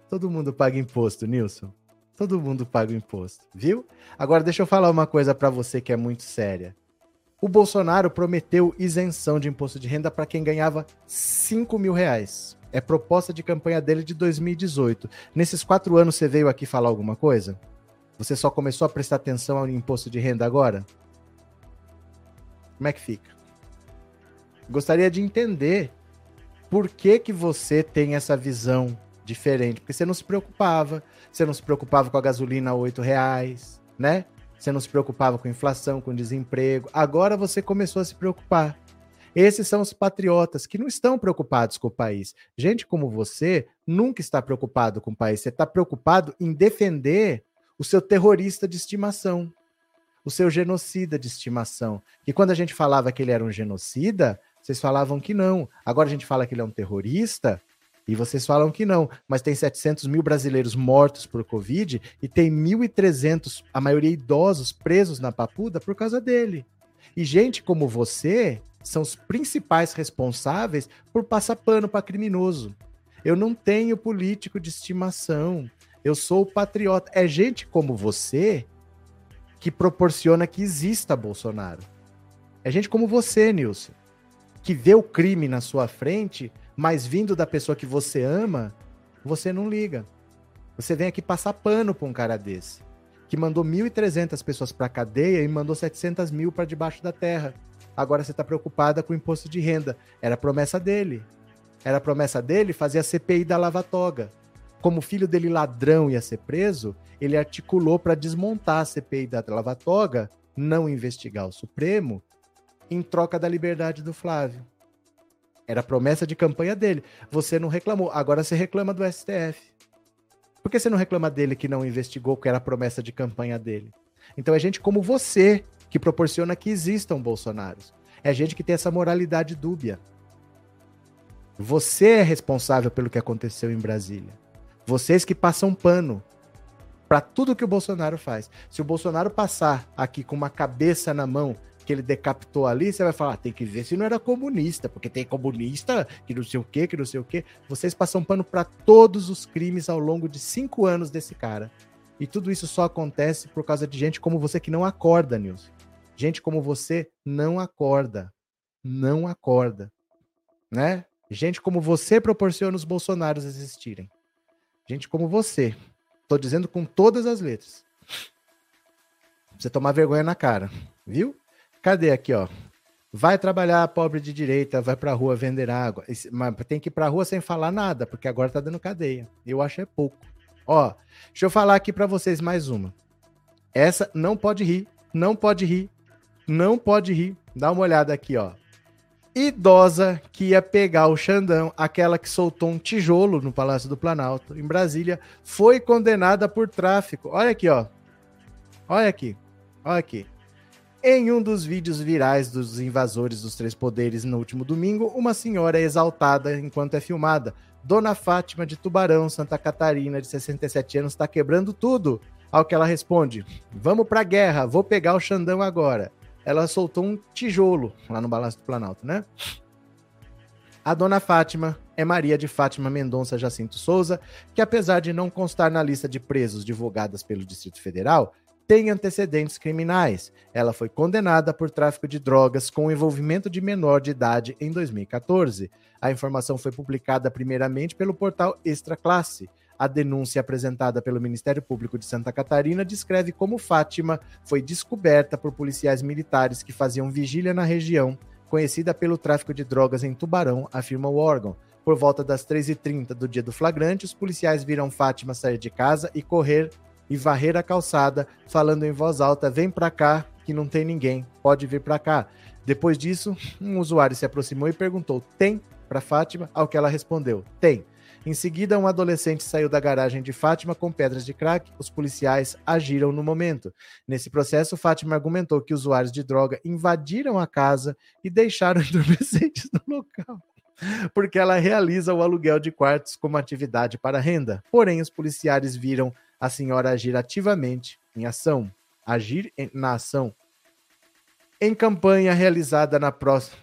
Todo mundo paga imposto, Nilson. Todo mundo paga imposto, viu? Agora deixa eu falar uma coisa para você que é muito séria. O Bolsonaro prometeu isenção de imposto de renda para quem ganhava 5 mil reais. É proposta de campanha dele de 2018. Nesses quatro anos você veio aqui falar alguma coisa? Você só começou a prestar atenção ao imposto de renda agora? Como é que fica? Gostaria de entender por que, que você tem essa visão diferente. Porque você não se preocupava. Você não se preocupava com a gasolina a 8 reais, né? Você não se preocupava com inflação, com desemprego. Agora você começou a se preocupar. Esses são os patriotas que não estão preocupados com o país. Gente como você nunca está preocupado com o país. Você está preocupado em defender o seu terrorista de estimação, o seu genocida de estimação. E quando a gente falava que ele era um genocida, vocês falavam que não. Agora a gente fala que ele é um terrorista e vocês falam que não. Mas tem 700 mil brasileiros mortos por Covid e tem 1.300, a maioria idosos, presos na papuda por causa dele. E gente como você são os principais responsáveis por passar pano para criminoso. Eu não tenho político de estimação. Eu sou patriota. É gente como você que proporciona que exista Bolsonaro. É gente como você, Nilson, que vê o crime na sua frente, mas vindo da pessoa que você ama, você não liga. Você vem aqui passar pano para um cara desse, que mandou 1.300 pessoas para cadeia e mandou 700 mil para debaixo da terra. Agora você está preocupada com o imposto de renda. Era promessa dele. Era promessa dele fazer a CPI da Lava Toga como o filho dele ladrão ia ser preso, ele articulou para desmontar a CPI da Lava Toga, não investigar o Supremo, em troca da liberdade do Flávio. Era promessa de campanha dele. Você não reclamou, agora você reclama do STF. Por que você não reclama dele que não investigou, que era promessa de campanha dele? Então é gente como você que proporciona que existam Bolsonaros. É gente que tem essa moralidade dúbia. Você é responsável pelo que aconteceu em Brasília. Vocês que passam pano para tudo que o Bolsonaro faz. Se o Bolsonaro passar aqui com uma cabeça na mão que ele decapitou ali, você vai falar, ah, tem que ver se não era comunista, porque tem comunista que não sei o que, que não sei o que. Vocês passam pano para todos os crimes ao longo de cinco anos desse cara. E tudo isso só acontece por causa de gente como você que não acorda, Nilson. Gente como você não acorda. Não acorda. Né? Gente como você proporciona os Bolsonaros existirem. Gente como você. Tô dizendo com todas as letras. Você tomar vergonha na cara, viu? Cadê aqui, ó? Vai trabalhar pobre de direita, vai pra rua vender água. Mas tem que ir pra rua sem falar nada, porque agora tá dando cadeia. Eu acho é pouco. Ó, deixa eu falar aqui para vocês mais uma. Essa não pode rir, não pode rir, não pode rir. Dá uma olhada aqui, ó idosa que ia pegar o Xandão, aquela que soltou um tijolo no Palácio do Planalto, em Brasília, foi condenada por tráfico. Olha aqui, ó. Olha aqui. Olha aqui. Em um dos vídeos virais dos invasores dos três poderes no último domingo, uma senhora é exaltada enquanto é filmada. Dona Fátima de Tubarão, Santa Catarina, de 67 anos, está quebrando tudo. Ao que ela responde: Vamos pra guerra, vou pegar o Xandão agora ela soltou um tijolo lá no Palácio do Planalto, né? A dona Fátima é Maria de Fátima Mendonça Jacinto Souza, que apesar de não constar na lista de presos divulgadas pelo Distrito Federal, tem antecedentes criminais. Ela foi condenada por tráfico de drogas com envolvimento de menor de idade em 2014. A informação foi publicada primeiramente pelo portal Extra Classe. A denúncia apresentada pelo Ministério Público de Santa Catarina descreve como Fátima foi descoberta por policiais militares que faziam vigília na região, conhecida pelo tráfico de drogas em Tubarão, afirma o órgão. Por volta das 3h30 do dia do flagrante, os policiais viram Fátima sair de casa e correr e varrer a calçada, falando em voz alta: Vem pra cá, que não tem ninguém, pode vir pra cá. Depois disso, um usuário se aproximou e perguntou: Tem para Fátima? Ao que ela respondeu: Tem. Em seguida, um adolescente saiu da garagem de Fátima com pedras de crack. Os policiais agiram no momento. Nesse processo, Fátima argumentou que usuários de droga invadiram a casa e deixaram entorpecentes no local porque ela realiza o aluguel de quartos como atividade para renda. Porém, os policiais viram a senhora agir ativamente em ação, agir na ação. Em campanha realizada na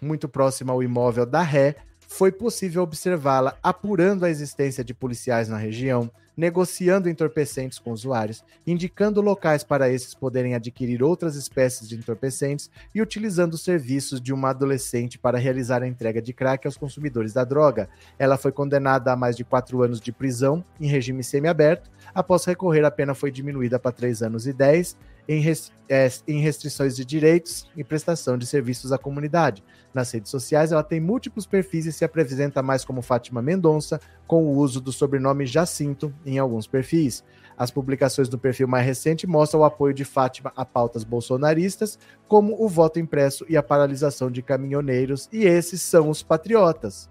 muito próxima ao imóvel da Ré, foi possível observá-la apurando a existência de policiais na região, negociando entorpecentes com usuários, indicando locais para esses poderem adquirir outras espécies de entorpecentes e utilizando os serviços de uma adolescente para realizar a entrega de crack aos consumidores da droga. Ela foi condenada a mais de quatro anos de prisão em regime semiaberto. Após recorrer, a pena foi diminuída para três anos e dez em, res, é, em restrições de direitos e prestação de serviços à comunidade. Nas redes sociais, ela tem múltiplos perfis e se apresenta mais como Fátima Mendonça, com o uso do sobrenome Jacinto em alguns perfis. As publicações do perfil mais recente mostram o apoio de Fátima a pautas bolsonaristas, como o voto impresso e a paralisação de caminhoneiros, e esses são os patriotas.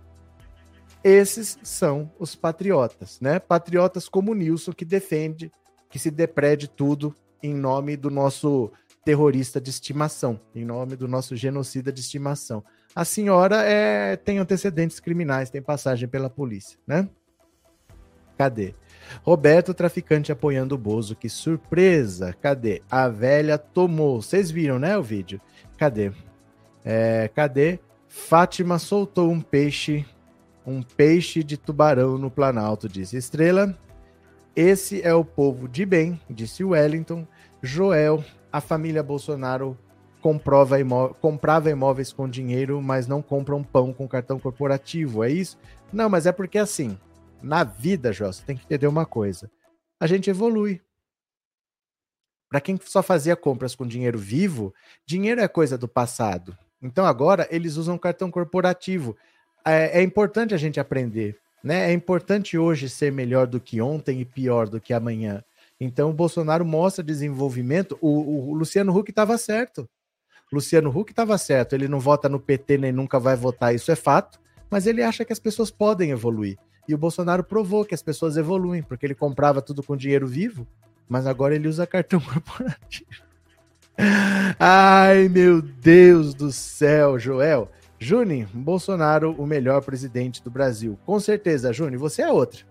Esses são os patriotas, né? Patriotas como Nilson, que defende que se deprede tudo em nome do nosso terrorista de estimação, em nome do nosso genocida de estimação. A senhora é, tem antecedentes criminais, tem passagem pela polícia, né? Cadê? Roberto, traficante apoiando o Bozo. Que surpresa! Cadê? A velha tomou. Vocês viram, né, o vídeo? Cadê? É, cadê? Fátima soltou um peixe, um peixe de tubarão no Planalto, disse Estrela. Esse é o povo de bem, disse Wellington. Joel, a família Bolsonaro imó comprava imóveis com dinheiro, mas não compram pão com cartão corporativo, é isso? Não, mas é porque assim, na vida, Joel, você tem que entender uma coisa. A gente evolui. Para quem só fazia compras com dinheiro vivo, dinheiro é coisa do passado. Então agora eles usam cartão corporativo. É, é importante a gente aprender. Né? É importante hoje ser melhor do que ontem e pior do que amanhã. Então o Bolsonaro mostra desenvolvimento. O, o Luciano Huck estava certo. Luciano Huck estava certo. Ele não vota no PT nem nunca vai votar, isso é fato. Mas ele acha que as pessoas podem evoluir. E o Bolsonaro provou que as pessoas evoluem, porque ele comprava tudo com dinheiro vivo, mas agora ele usa cartão corporativo. Ai, meu Deus do céu, Joel. Juni, Bolsonaro, o melhor presidente do Brasil. Com certeza, Juni, você é outra.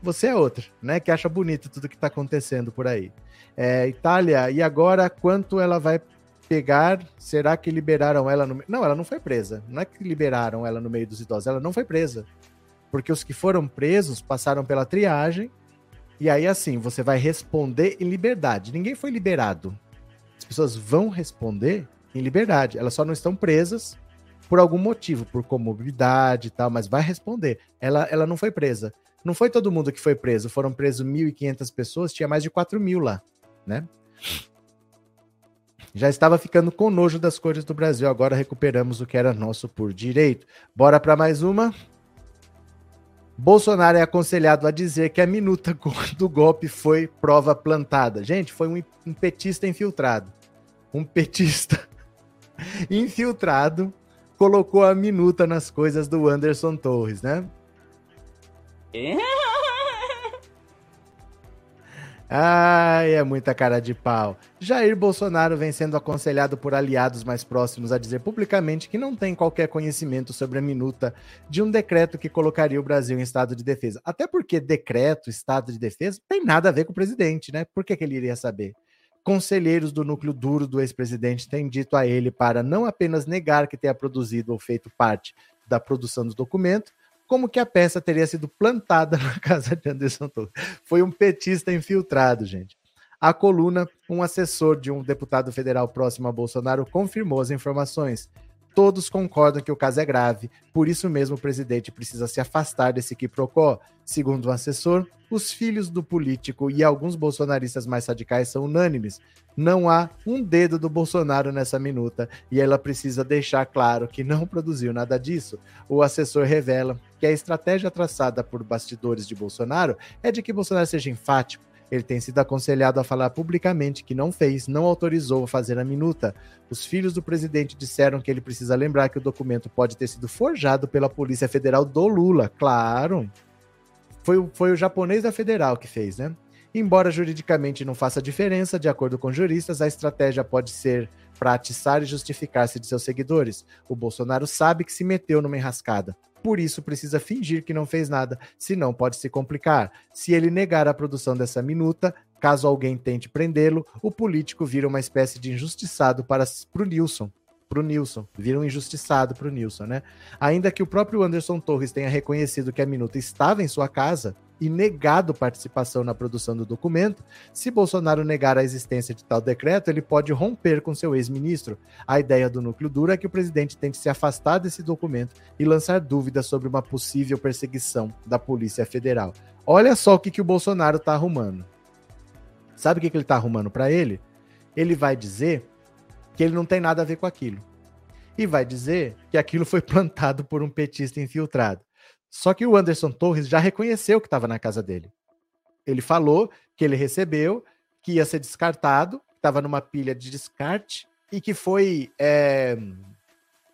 Você é outra, né? Que acha bonito tudo que está acontecendo por aí. É, Itália, e agora quanto ela vai pegar? Será que liberaram ela no Não, ela não foi presa. Não é que liberaram ela no meio dos idosos, ela não foi presa. Porque os que foram presos passaram pela triagem. E aí, assim, você vai responder em liberdade. Ninguém foi liberado. As pessoas vão responder em liberdade. Elas só não estão presas por algum motivo, por comorbidade e tal, mas vai responder. Ela, ela não foi presa. Não foi todo mundo que foi preso, foram presos 1.500 pessoas, tinha mais de 4 mil lá, né? Já estava ficando com nojo das cores do Brasil, agora recuperamos o que era nosso por direito. Bora para mais uma. Bolsonaro é aconselhado a dizer que a minuta do golpe foi prova plantada. Gente, foi um petista infiltrado. Um petista infiltrado colocou a minuta nas coisas do Anderson Torres, né? Ai, é muita cara de pau. Jair Bolsonaro vem sendo aconselhado por aliados mais próximos a dizer publicamente que não tem qualquer conhecimento sobre a minuta de um decreto que colocaria o Brasil em estado de defesa. Até porque decreto, estado de defesa, tem nada a ver com o presidente, né? Por que, que ele iria saber? Conselheiros do núcleo duro do ex-presidente têm dito a ele para não apenas negar que tenha produzido ou feito parte da produção do documento, como que a peça teria sido plantada na casa de Anderson Torres. Foi um petista infiltrado, gente. A coluna, um assessor de um deputado federal próximo a Bolsonaro, confirmou as informações. Todos concordam que o caso é grave, por isso mesmo o presidente precisa se afastar desse quiprocó. Segundo o assessor, os filhos do político e alguns bolsonaristas mais radicais são unânimes. Não há um dedo do Bolsonaro nessa minuta e ela precisa deixar claro que não produziu nada disso. O assessor revela que a estratégia traçada por bastidores de Bolsonaro é de que Bolsonaro seja enfático ele tem sido aconselhado a falar publicamente que não fez, não autorizou fazer a minuta. Os filhos do presidente disseram que ele precisa lembrar que o documento pode ter sido forjado pela Polícia Federal do Lula. Claro. Foi, foi o japonês da Federal que fez, né? Embora juridicamente não faça diferença, de acordo com juristas, a estratégia pode ser para atiçar e justificar-se de seus seguidores. O Bolsonaro sabe que se meteu numa enrascada por isso precisa fingir que não fez nada, senão pode se complicar. Se ele negar a produção dessa minuta, caso alguém tente prendê-lo, o político vira uma espécie de injustiçado para o Nilson. Pro Nilson, vira um injustiçado pro Nilson, né? Ainda que o próprio Anderson Torres tenha reconhecido que a minuta estava em sua casa e negado participação na produção do documento, se Bolsonaro negar a existência de tal decreto, ele pode romper com seu ex-ministro. A ideia do núcleo duro é que o presidente tente se afastar desse documento e lançar dúvidas sobre uma possível perseguição da Polícia Federal. Olha só o que, que o Bolsonaro está arrumando. Sabe o que, que ele está arrumando para ele? Ele vai dizer que ele não tem nada a ver com aquilo. E vai dizer que aquilo foi plantado por um petista infiltrado. Só que o Anderson Torres já reconheceu que estava na casa dele. Ele falou que ele recebeu, que ia ser descartado, estava numa pilha de descarte e que foi é,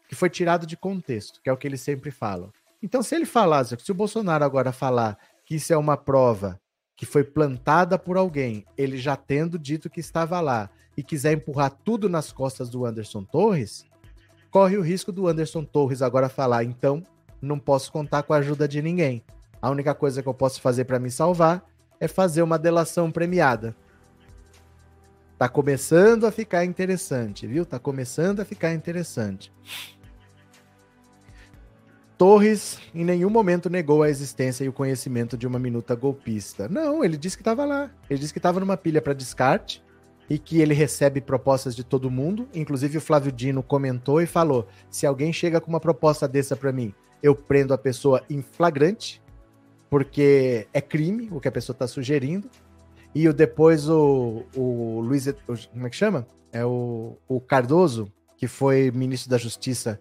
que foi tirado de contexto, que é o que ele sempre fala. Então, se ele falasse, se o Bolsonaro agora falar que isso é uma prova que foi plantada por alguém, ele já tendo dito que estava lá, e quiser empurrar tudo nas costas do Anderson Torres, corre o risco do Anderson Torres agora falar: então não posso contar com a ajuda de ninguém. A única coisa que eu posso fazer para me salvar é fazer uma delação premiada. Tá começando a ficar interessante, viu? Tá começando a ficar interessante. Torres em nenhum momento negou a existência e o conhecimento de uma minuta golpista. Não, ele disse que estava lá. Ele disse que estava numa pilha para descarte e que ele recebe propostas de todo mundo. Inclusive o Flávio Dino comentou e falou: se alguém chega com uma proposta dessa para mim, eu prendo a pessoa em flagrante, porque é crime o que a pessoa está sugerindo. E o, depois o, o Luiz, como é que chama? É o, o Cardoso, que foi ministro da Justiça,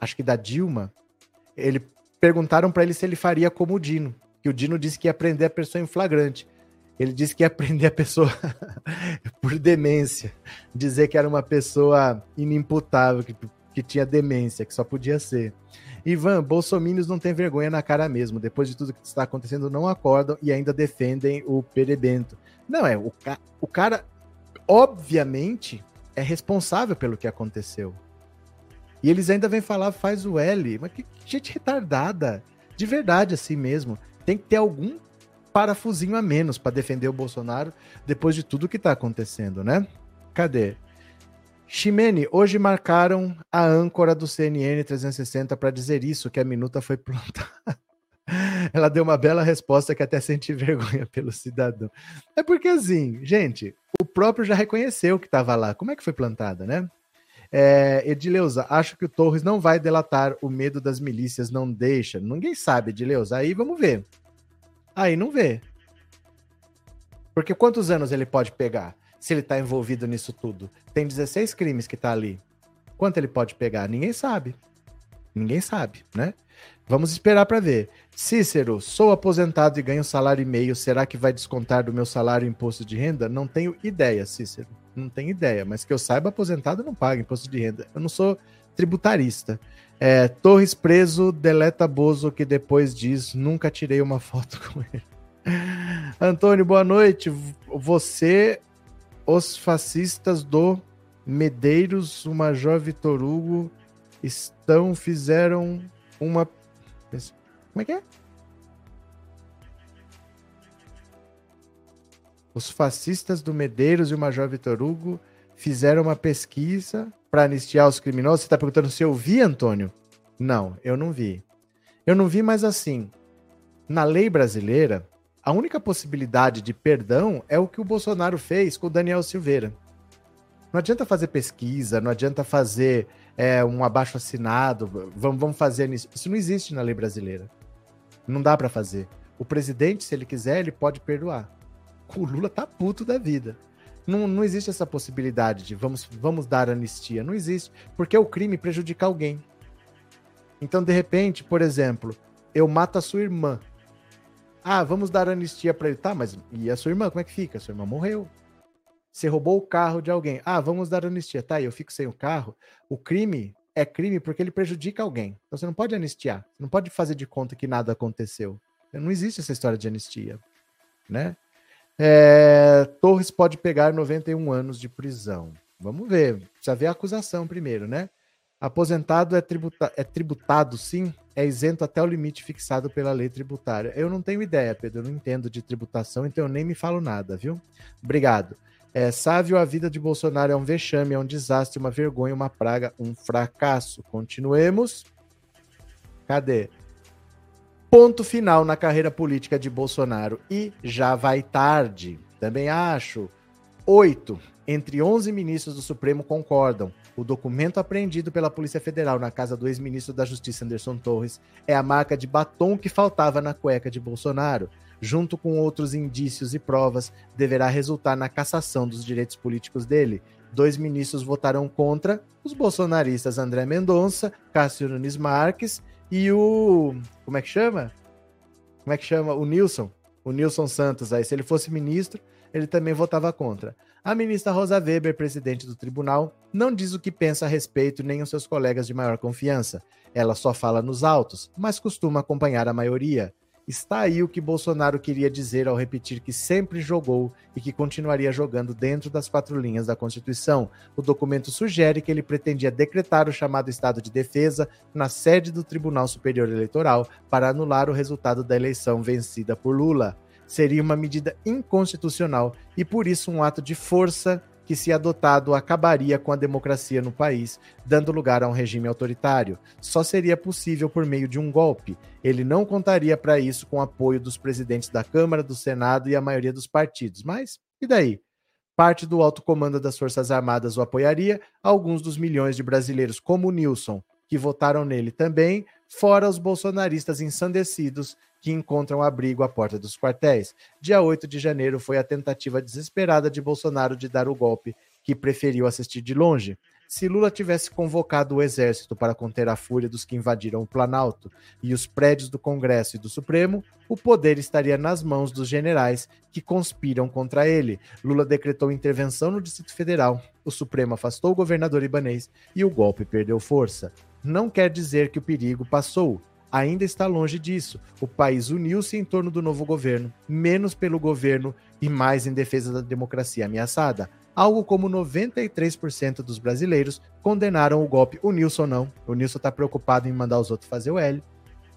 acho que da Dilma. Ele perguntaram para ele se ele faria como o Dino, que o Dino disse que ia prender a pessoa em flagrante. Ele disse que ia prender a pessoa por demência, dizer que era uma pessoa inimputável, que, que tinha demência, que só podia ser. Ivan, bolsomínios não tem vergonha na cara mesmo. Depois de tudo que está acontecendo, não acordam e ainda defendem o perebento. Não, é, o, ca o cara, obviamente, é responsável pelo que aconteceu. E eles ainda vêm falar, faz o L. Mas que gente retardada. De verdade, assim mesmo. Tem que ter algum parafusinho a menos para defender o Bolsonaro depois de tudo que está acontecendo, né? Cadê? Ximene, hoje marcaram a âncora do CNN 360 para dizer isso, que a minuta foi plantada. Ela deu uma bela resposta que até senti vergonha pelo cidadão. É porque assim, gente, o próprio já reconheceu que estava lá. Como é que foi plantada, né? É, Edileuza, acho que o Torres não vai delatar o medo das milícias, não deixa. Ninguém sabe, Edileuza. Aí vamos ver. Aí não vê. Porque quantos anos ele pode pegar se ele está envolvido nisso tudo? Tem 16 crimes que tá ali. Quanto ele pode pegar? Ninguém sabe. Ninguém sabe, né? Vamos esperar para ver. Cícero, sou aposentado e ganho salário e meio. Será que vai descontar do meu salário imposto de renda? Não tenho ideia, Cícero. Não tenho ideia. Mas que eu saiba, aposentado não paga imposto de renda. Eu não sou tributarista. É, Torres preso, deleta Bozo, que depois diz: nunca tirei uma foto com ele. Antônio, boa noite. Você, os fascistas do Medeiros, o Major Vitor Hugo, estão, fizeram uma. Como é que é? Os fascistas do Medeiros e o Major Vitor Hugo fizeram uma pesquisa para anistiar os criminosos? Você está perguntando se eu vi, Antônio? Não, eu não vi. Eu não vi, mas assim, na lei brasileira, a única possibilidade de perdão é o que o Bolsonaro fez com o Daniel Silveira. Não adianta fazer pesquisa, não adianta fazer é, um abaixo assinado, vamos, vamos fazer isso. Isso não existe na lei brasileira. Não dá para fazer. O presidente, se ele quiser, ele pode perdoar. O Lula tá puto da vida. Não, não existe essa possibilidade de vamos, vamos dar anistia. Não existe. Porque o crime prejudica alguém. Então, de repente, por exemplo, eu mato a sua irmã. Ah, vamos dar anistia para ele. Tá, mas e a sua irmã? Como é que fica? A sua irmã morreu. Você roubou o carro de alguém. Ah, vamos dar anistia. Tá, eu fico sem o carro. O crime é crime porque ele prejudica alguém. Então você não pode anistiar. Você não pode fazer de conta que nada aconteceu. Não existe essa história de anistia, né? É, Torres pode pegar 91 anos de prisão. Vamos ver. Precisa ver a acusação primeiro, né? Aposentado é, tributa é tributado, sim, é isento até o limite fixado pela lei tributária. Eu não tenho ideia, Pedro, eu não entendo de tributação, então eu nem me falo nada, viu? Obrigado. É, Sávio, a vida de Bolsonaro é um vexame, é um desastre, uma vergonha, uma praga, um fracasso. Continuemos. Cadê? Ponto final na carreira política de Bolsonaro. E já vai tarde. Também acho. Oito entre 11 ministros do Supremo concordam. O documento apreendido pela Polícia Federal na casa do ex-ministro da Justiça Anderson Torres é a marca de batom que faltava na cueca de Bolsonaro. Junto com outros indícios e provas, deverá resultar na cassação dos direitos políticos dele. Dois ministros votaram contra, os bolsonaristas André Mendonça, Cássio Nunes Marques e o. Como é que chama? Como é que chama? O Nilson. O Nilson Santos aí. Se ele fosse ministro, ele também votava contra. A ministra Rosa Weber, presidente do tribunal, não diz o que pensa a respeito nem os seus colegas de maior confiança. Ela só fala nos autos, mas costuma acompanhar a maioria. Está aí o que Bolsonaro queria dizer ao repetir que sempre jogou e que continuaria jogando dentro das quatro linhas da Constituição. O documento sugere que ele pretendia decretar o chamado estado de defesa na sede do Tribunal Superior Eleitoral para anular o resultado da eleição vencida por Lula seria uma medida inconstitucional e, por isso, um ato de força que, se adotado, acabaria com a democracia no país, dando lugar a um regime autoritário. Só seria possível por meio de um golpe. Ele não contaria para isso com o apoio dos presidentes da Câmara, do Senado e a maioria dos partidos. Mas, e daí? Parte do alto comando das Forças Armadas o apoiaria, alguns dos milhões de brasileiros, como Nilson, que votaram nele também, fora os bolsonaristas ensandecidos que encontram abrigo à porta dos quartéis. Dia 8 de janeiro foi a tentativa desesperada de Bolsonaro de dar o golpe, que preferiu assistir de longe. Se Lula tivesse convocado o exército para conter a fúria dos que invadiram o Planalto e os prédios do Congresso e do Supremo, o poder estaria nas mãos dos generais que conspiram contra ele. Lula decretou intervenção no Distrito Federal, o Supremo afastou o governador Ibanês e o golpe perdeu força. Não quer dizer que o perigo passou ainda está longe disso. O país uniu-se em torno do novo governo, menos pelo governo e mais em defesa da democracia ameaçada. Algo como 93% dos brasileiros condenaram o golpe. O Nilson não. O Nilson está preocupado em mandar os outros fazer o L.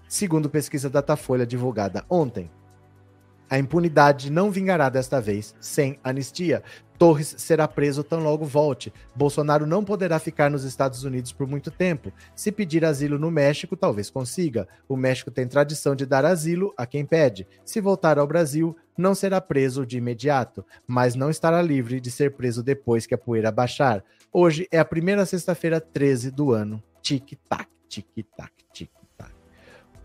Segundo pesquisa Datafolha divulgada ontem. A impunidade não vingará desta vez sem anistia. Torres será preso tão logo volte. Bolsonaro não poderá ficar nos Estados Unidos por muito tempo. Se pedir asilo no México, talvez consiga. O México tem tradição de dar asilo a quem pede. Se voltar ao Brasil, não será preso de imediato, mas não estará livre de ser preso depois que a poeira baixar. Hoje é a primeira sexta-feira 13 do ano. Tic-tac, tic-tac, tic-tac.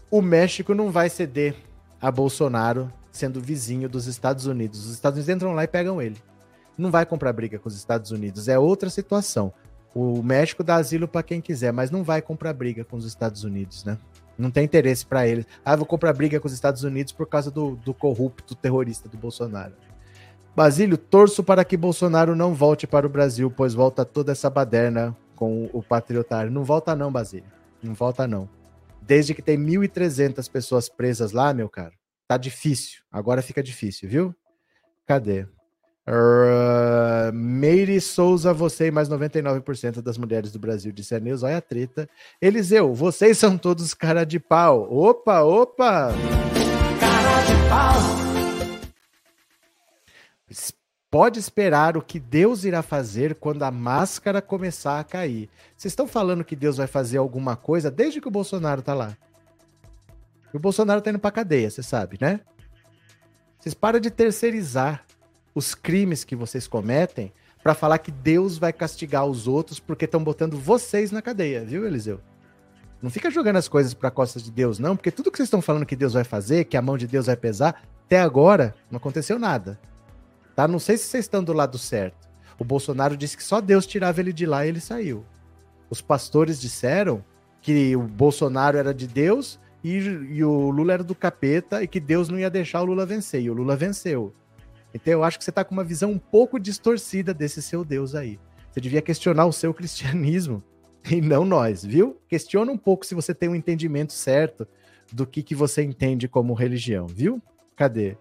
O México não vai ceder a Bolsonaro sendo vizinho dos Estados Unidos. Os Estados Unidos entram lá e pegam ele. Não vai comprar briga com os Estados Unidos, é outra situação. O México dá asilo para quem quiser, mas não vai comprar briga com os Estados Unidos, né? Não tem interesse para eles. Ah, vou comprar briga com os Estados Unidos por causa do, do corrupto terrorista do Bolsonaro. Basílio, torço para que Bolsonaro não volte para o Brasil, pois volta toda essa baderna com o patriotário. Não volta não, Basílio. Não volta não. Desde que tem 1.300 pessoas presas lá, meu caro, Tá difícil. Agora fica difícil, viu? Cadê? Uh, Meire Souza, você e mais 99% das mulheres do Brasil, disse a Neus, olha a treta. Eliseu, vocês são todos cara de pau. Opa, opa! Cara de pau! Pode esperar o que Deus irá fazer quando a máscara começar a cair. Vocês estão falando que Deus vai fazer alguma coisa desde que o Bolsonaro tá lá. E o Bolsonaro tá indo pra cadeia, você sabe, né? Vocês param de terceirizar os crimes que vocês cometem para falar que Deus vai castigar os outros porque estão botando vocês na cadeia, viu, Eliseu? Não fica jogando as coisas para costas de Deus, não, porque tudo que vocês estão falando que Deus vai fazer, que a mão de Deus vai pesar, até agora não aconteceu nada. Tá? Não sei se vocês estão do lado certo. O Bolsonaro disse que só Deus tirava ele de lá e ele saiu. Os pastores disseram que o Bolsonaro era de Deus e, e, o Lula era do capeta e que Deus não ia deixar o Lula vencer. E o Lula venceu. Então eu acho que você está com uma visão um pouco distorcida desse seu Deus aí. Você devia questionar o seu cristianismo e não nós, viu? Questiona um pouco se você tem um entendimento certo do que, que você entende como religião, viu? Cadê?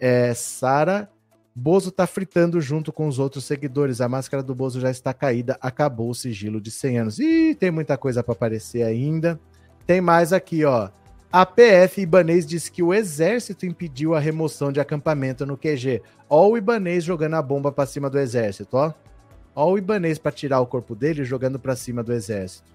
É, Sara, Bozo tá fritando junto com os outros seguidores. A máscara do Bozo já está caída. Acabou o sigilo de 100 anos. Ih, tem muita coisa para aparecer ainda. Tem mais aqui, ó. A PF Ibanês disse que o exército impediu a remoção de acampamento no QG. Ó o Ibanês jogando a bomba para cima do exército, ó. Ó o Ibanês para tirar o corpo dele jogando para cima do exército.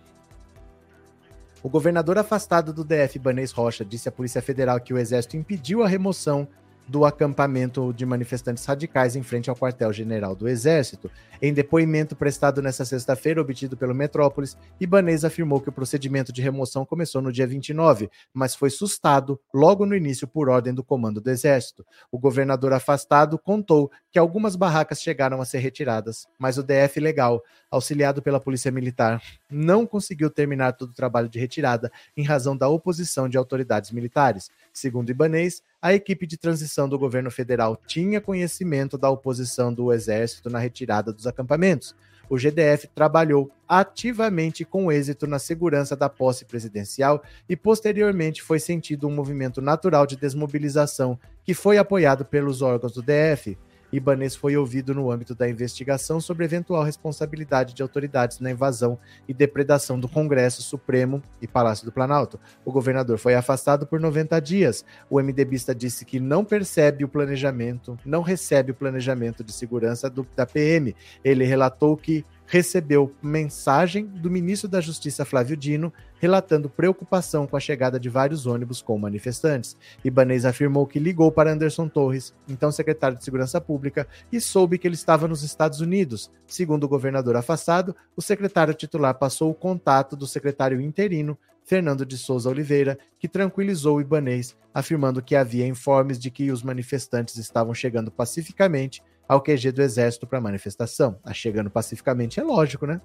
O governador afastado do DF, Ibanês Rocha, disse à Polícia Federal que o exército impediu a remoção do acampamento de manifestantes radicais em frente ao quartel-general do Exército. Em depoimento prestado nesta sexta-feira, obtido pelo Metrópolis, Ibanez afirmou que o procedimento de remoção começou no dia 29, mas foi sustado logo no início por ordem do comando do Exército. O governador afastado contou que algumas barracas chegaram a ser retiradas, mas o DF legal, auxiliado pela Polícia Militar, não conseguiu terminar todo o trabalho de retirada em razão da oposição de autoridades militares. Segundo Ibanez, a equipe de transição do governo federal tinha conhecimento da oposição do exército na retirada dos acampamentos. O GDF trabalhou ativamente com êxito na segurança da posse presidencial e posteriormente foi sentido um movimento natural de desmobilização que foi apoiado pelos órgãos do DF. Ibanez foi ouvido no âmbito da investigação sobre eventual responsabilidade de autoridades na invasão e depredação do Congresso Supremo e Palácio do Planalto. O governador foi afastado por 90 dias. O MDBista disse que não percebe o planejamento, não recebe o planejamento de segurança do, da PM. Ele relatou que recebeu mensagem do ministro da Justiça Flávio Dino relatando preocupação com a chegada de vários ônibus com manifestantes. Ibanez afirmou que ligou para Anderson Torres, então secretário de Segurança Pública, e soube que ele estava nos Estados Unidos. Segundo o governador afastado, o secretário titular passou o contato do secretário interino, Fernando de Souza Oliveira, que tranquilizou o Ibanez, afirmando que havia informes de que os manifestantes estavam chegando pacificamente ao QG do Exército para manifestação. Tá chegando pacificamente, é lógico, né?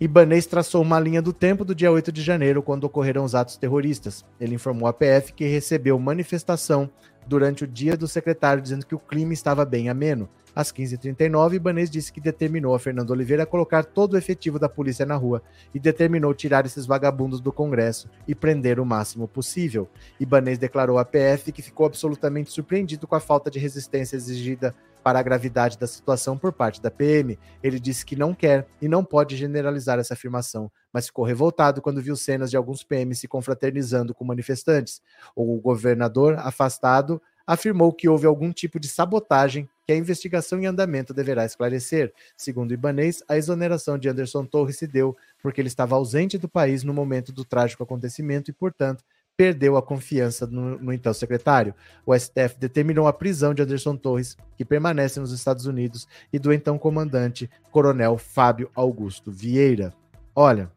Ibanez traçou uma linha do tempo do dia 8 de janeiro, quando ocorreram os atos terroristas. Ele informou à PF que recebeu manifestação durante o dia do secretário, dizendo que o clima estava bem ameno. Às 15h39, Ibanez disse que determinou a Fernando Oliveira colocar todo o efetivo da polícia na rua e determinou tirar esses vagabundos do Congresso e prender o máximo possível. Ibanez declarou à PF que ficou absolutamente surpreendido com a falta de resistência exigida para a gravidade da situação por parte da PM. Ele disse que não quer e não pode generalizar essa afirmação, mas ficou revoltado quando viu cenas de alguns PMs se confraternizando com manifestantes. O governador, afastado, afirmou que houve algum tipo de sabotagem que a investigação em andamento deverá esclarecer. Segundo o Ibanês, a exoneração de Anderson Torres se deu porque ele estava ausente do país no momento do trágico acontecimento e, portanto, perdeu a confiança no, no, então secretário. O STF determinou a prisão de Anderson Torres, que permanece nos Estados Unidos, e do então comandante, coronel Fábio Augusto Vieira. Olha,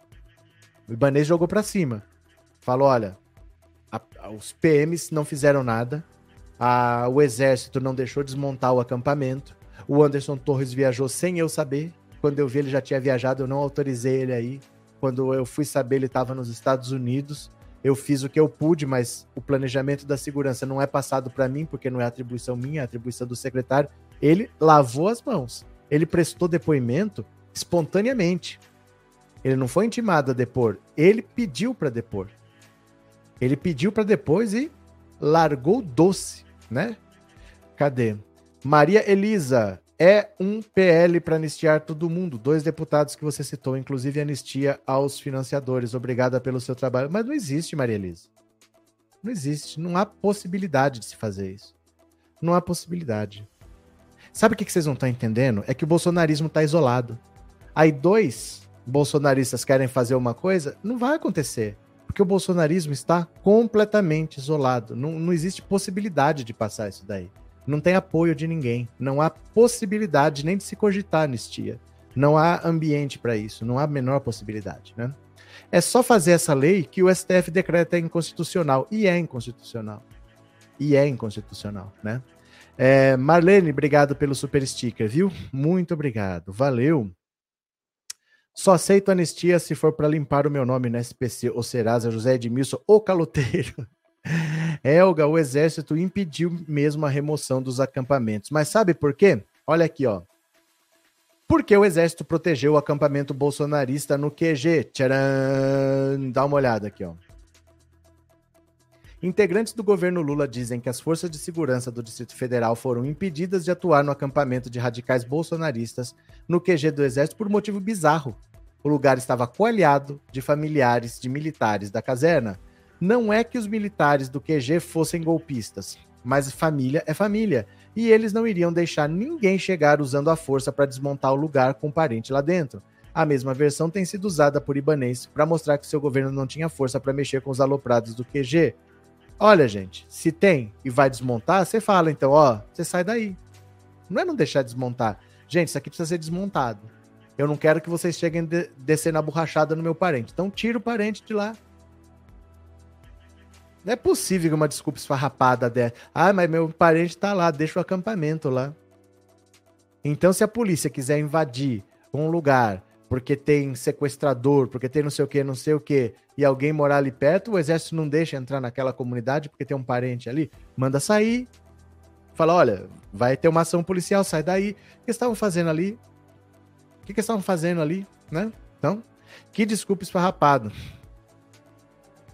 o Ibanez jogou para cima. Falou: olha, a, a, os PMs não fizeram nada, a, o exército não deixou desmontar o acampamento, o Anderson Torres viajou sem eu saber. Quando eu vi ele já tinha viajado, eu não autorizei ele aí. Quando eu fui saber, ele estava nos Estados Unidos eu fiz o que eu pude, mas o planejamento da segurança não é passado para mim, porque não é atribuição minha, é atribuição do secretário. Ele lavou as mãos. Ele prestou depoimento espontaneamente. Ele não foi intimado a depor, ele pediu para depor. Ele pediu para depois e largou doce, né? Cadê? Maria Elisa, é um PL para anistiar todo mundo. Dois deputados que você citou, inclusive anistia aos financiadores. Obrigada pelo seu trabalho. Mas não existe, Maria Elisa. Não existe. Não há possibilidade de se fazer isso. Não há possibilidade. Sabe o que vocês não estão entendendo? É que o bolsonarismo está isolado. Aí dois bolsonaristas querem fazer uma coisa, não vai acontecer. Porque o bolsonarismo está completamente isolado. Não, não existe possibilidade de passar isso daí não tem apoio de ninguém, não há possibilidade nem de se cogitar anistia. Não há ambiente para isso, não há menor possibilidade, né? É só fazer essa lei que o STF decreta inconstitucional e é inconstitucional. E é inconstitucional, né? É, Marlene, obrigado pelo super sticker, viu? Muito obrigado, valeu. Só aceito anistia se for para limpar o meu nome no SPC, ou Serasa José Edmilson, o caloteiro. Elga, o exército impediu mesmo a remoção dos acampamentos. Mas sabe por quê? Olha aqui, ó. Porque o exército protegeu o acampamento bolsonarista no QG. Tcharam! Dá uma olhada aqui, ó. Integrantes do governo Lula dizem que as forças de segurança do Distrito Federal foram impedidas de atuar no acampamento de radicais bolsonaristas no QG do Exército por motivo bizarro. O lugar estava coalhado de familiares de militares da caserna. Não é que os militares do QG fossem golpistas, mas família é família. E eles não iriam deixar ninguém chegar usando a força para desmontar o lugar com um parente lá dentro. A mesma versão tem sido usada por Ibanês para mostrar que seu governo não tinha força para mexer com os aloprados do QG. Olha, gente, se tem e vai desmontar, você fala então, ó, você sai daí. Não é não deixar desmontar. Gente, isso aqui precisa ser desmontado. Eu não quero que vocês cheguem de descer na borrachada no meu parente. Então tira o parente de lá. Não é possível uma desculpa esfarrapada dessa. Ah, mas meu parente tá lá, deixa o acampamento lá. Então, se a polícia quiser invadir um lugar porque tem sequestrador, porque tem não sei o que, não sei o que, e alguém morar ali perto, o exército não deixa entrar naquela comunidade porque tem um parente ali, manda sair. Fala, olha, vai ter uma ação policial, sai daí. O que estavam fazendo ali? O que, que estavam fazendo ali, né? Então, que desculpa esfarrapado.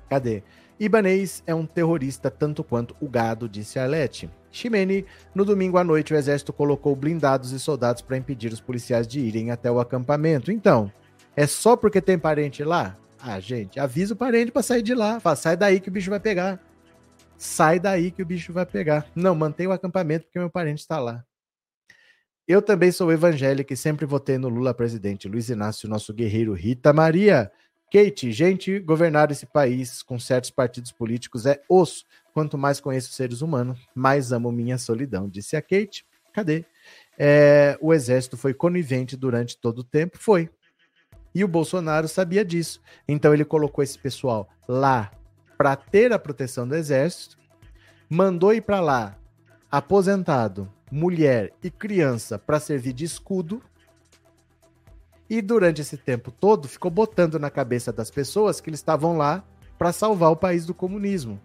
Cadê? Ibanês é um terrorista tanto quanto o gado, disse Arlete. Ximene, no domingo à noite, o exército colocou blindados e soldados para impedir os policiais de irem até o acampamento. Então, é só porque tem parente lá? Ah, gente, avisa o parente para sair de lá. Fala, sai daí que o bicho vai pegar. Sai daí que o bicho vai pegar. Não, mantém o acampamento porque meu parente está lá. Eu também sou evangélico e sempre votei no Lula presidente. Luiz Inácio, nosso guerreiro Rita Maria. Kate, gente, governar esse país com certos partidos políticos é osso. Quanto mais conheço seres humanos, mais amo minha solidão, disse a Kate. Cadê? É, o exército foi conivente durante todo o tempo? Foi. E o Bolsonaro sabia disso. Então ele colocou esse pessoal lá para ter a proteção do exército, mandou ir para lá aposentado, mulher e criança para servir de escudo e durante esse tempo todo ficou botando na cabeça das pessoas que eles estavam lá para salvar o país do comunismo.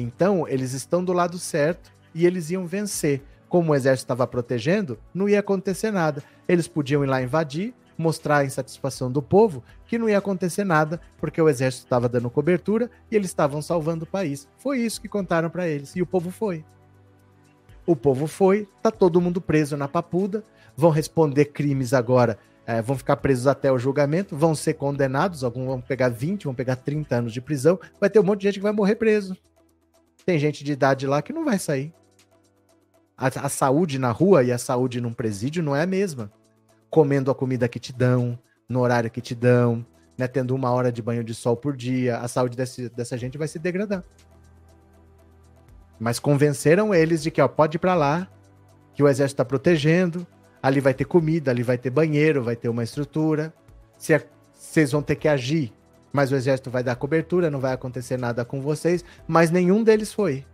Então, eles estão do lado certo e eles iam vencer. Como o exército estava protegendo, não ia acontecer nada. Eles podiam ir lá invadir, mostrar a insatisfação do povo, que não ia acontecer nada, porque o exército estava dando cobertura e eles estavam salvando o país. Foi isso que contaram para eles e o povo foi. O povo foi, tá todo mundo preso na papuda, vão responder crimes agora é, vão ficar presos até o julgamento, vão ser condenados, alguns vão pegar 20, vão pegar 30 anos de prisão, vai ter um monte de gente que vai morrer preso. Tem gente de idade lá que não vai sair. A, a saúde na rua e a saúde num presídio não é a mesma. Comendo a comida que te dão, no horário que te dão, né, tendo uma hora de banho de sol por dia, a saúde desse, dessa gente vai se degradar. Mas convenceram eles de que ó, pode ir para lá, que o exército está protegendo, Ali vai ter comida, ali vai ter banheiro, vai ter uma estrutura. Se vocês vão ter que agir, mas o exército vai dar cobertura, não vai acontecer nada com vocês. Mas nenhum deles foi.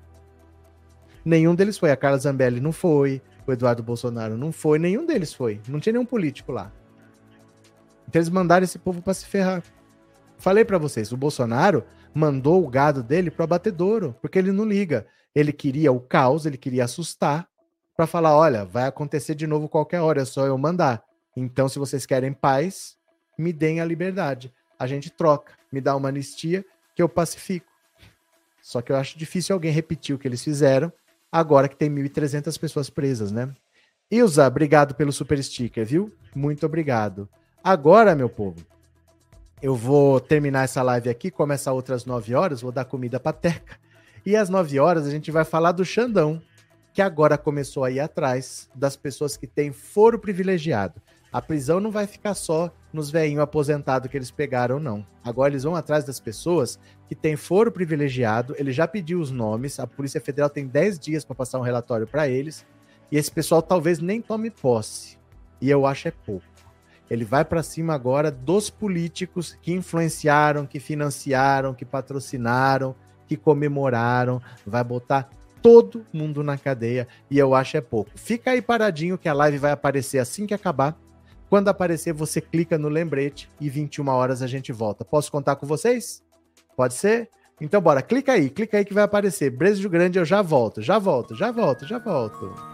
Nenhum deles foi. A Carla Zambelli não foi, o Eduardo Bolsonaro não foi, nenhum deles foi. Não tinha nenhum político lá. Então eles mandaram esse povo para se ferrar. Falei para vocês, o Bolsonaro mandou o gado dele pro abatedouro, porque ele não liga. Ele queria o caos, ele queria assustar, para falar: olha, vai acontecer de novo qualquer hora, é só eu mandar. Então, se vocês querem paz, me deem a liberdade. A gente troca, me dá uma anistia que eu pacifico. Só que eu acho difícil alguém repetir o que eles fizeram, agora que tem 1.300 pessoas presas, né? Ilza, obrigado pelo super sticker, viu? Muito obrigado. Agora, meu povo, eu vou terminar essa live aqui, começa outras 9 horas, vou dar comida pra Teca. E às 9 horas a gente vai falar do Xandão, que agora começou a ir atrás das pessoas que têm foro privilegiado. A prisão não vai ficar só nos veinhos aposentados que eles pegaram, não. Agora eles vão atrás das pessoas que têm foro privilegiado. Ele já pediu os nomes, a Polícia Federal tem 10 dias para passar um relatório para eles. E esse pessoal talvez nem tome posse. E eu acho é pouco. Ele vai para cima agora dos políticos que influenciaram, que financiaram, que patrocinaram, que comemoraram. Vai botar todo mundo na cadeia e eu acho é pouco. Fica aí paradinho que a live vai aparecer assim que acabar. Quando aparecer, você clica no lembrete e 21 horas a gente volta. Posso contar com vocês? Pode ser? Então bora, clica aí, clica aí que vai aparecer. Brejo Grande, eu já volto, já volto, já volto, já volto.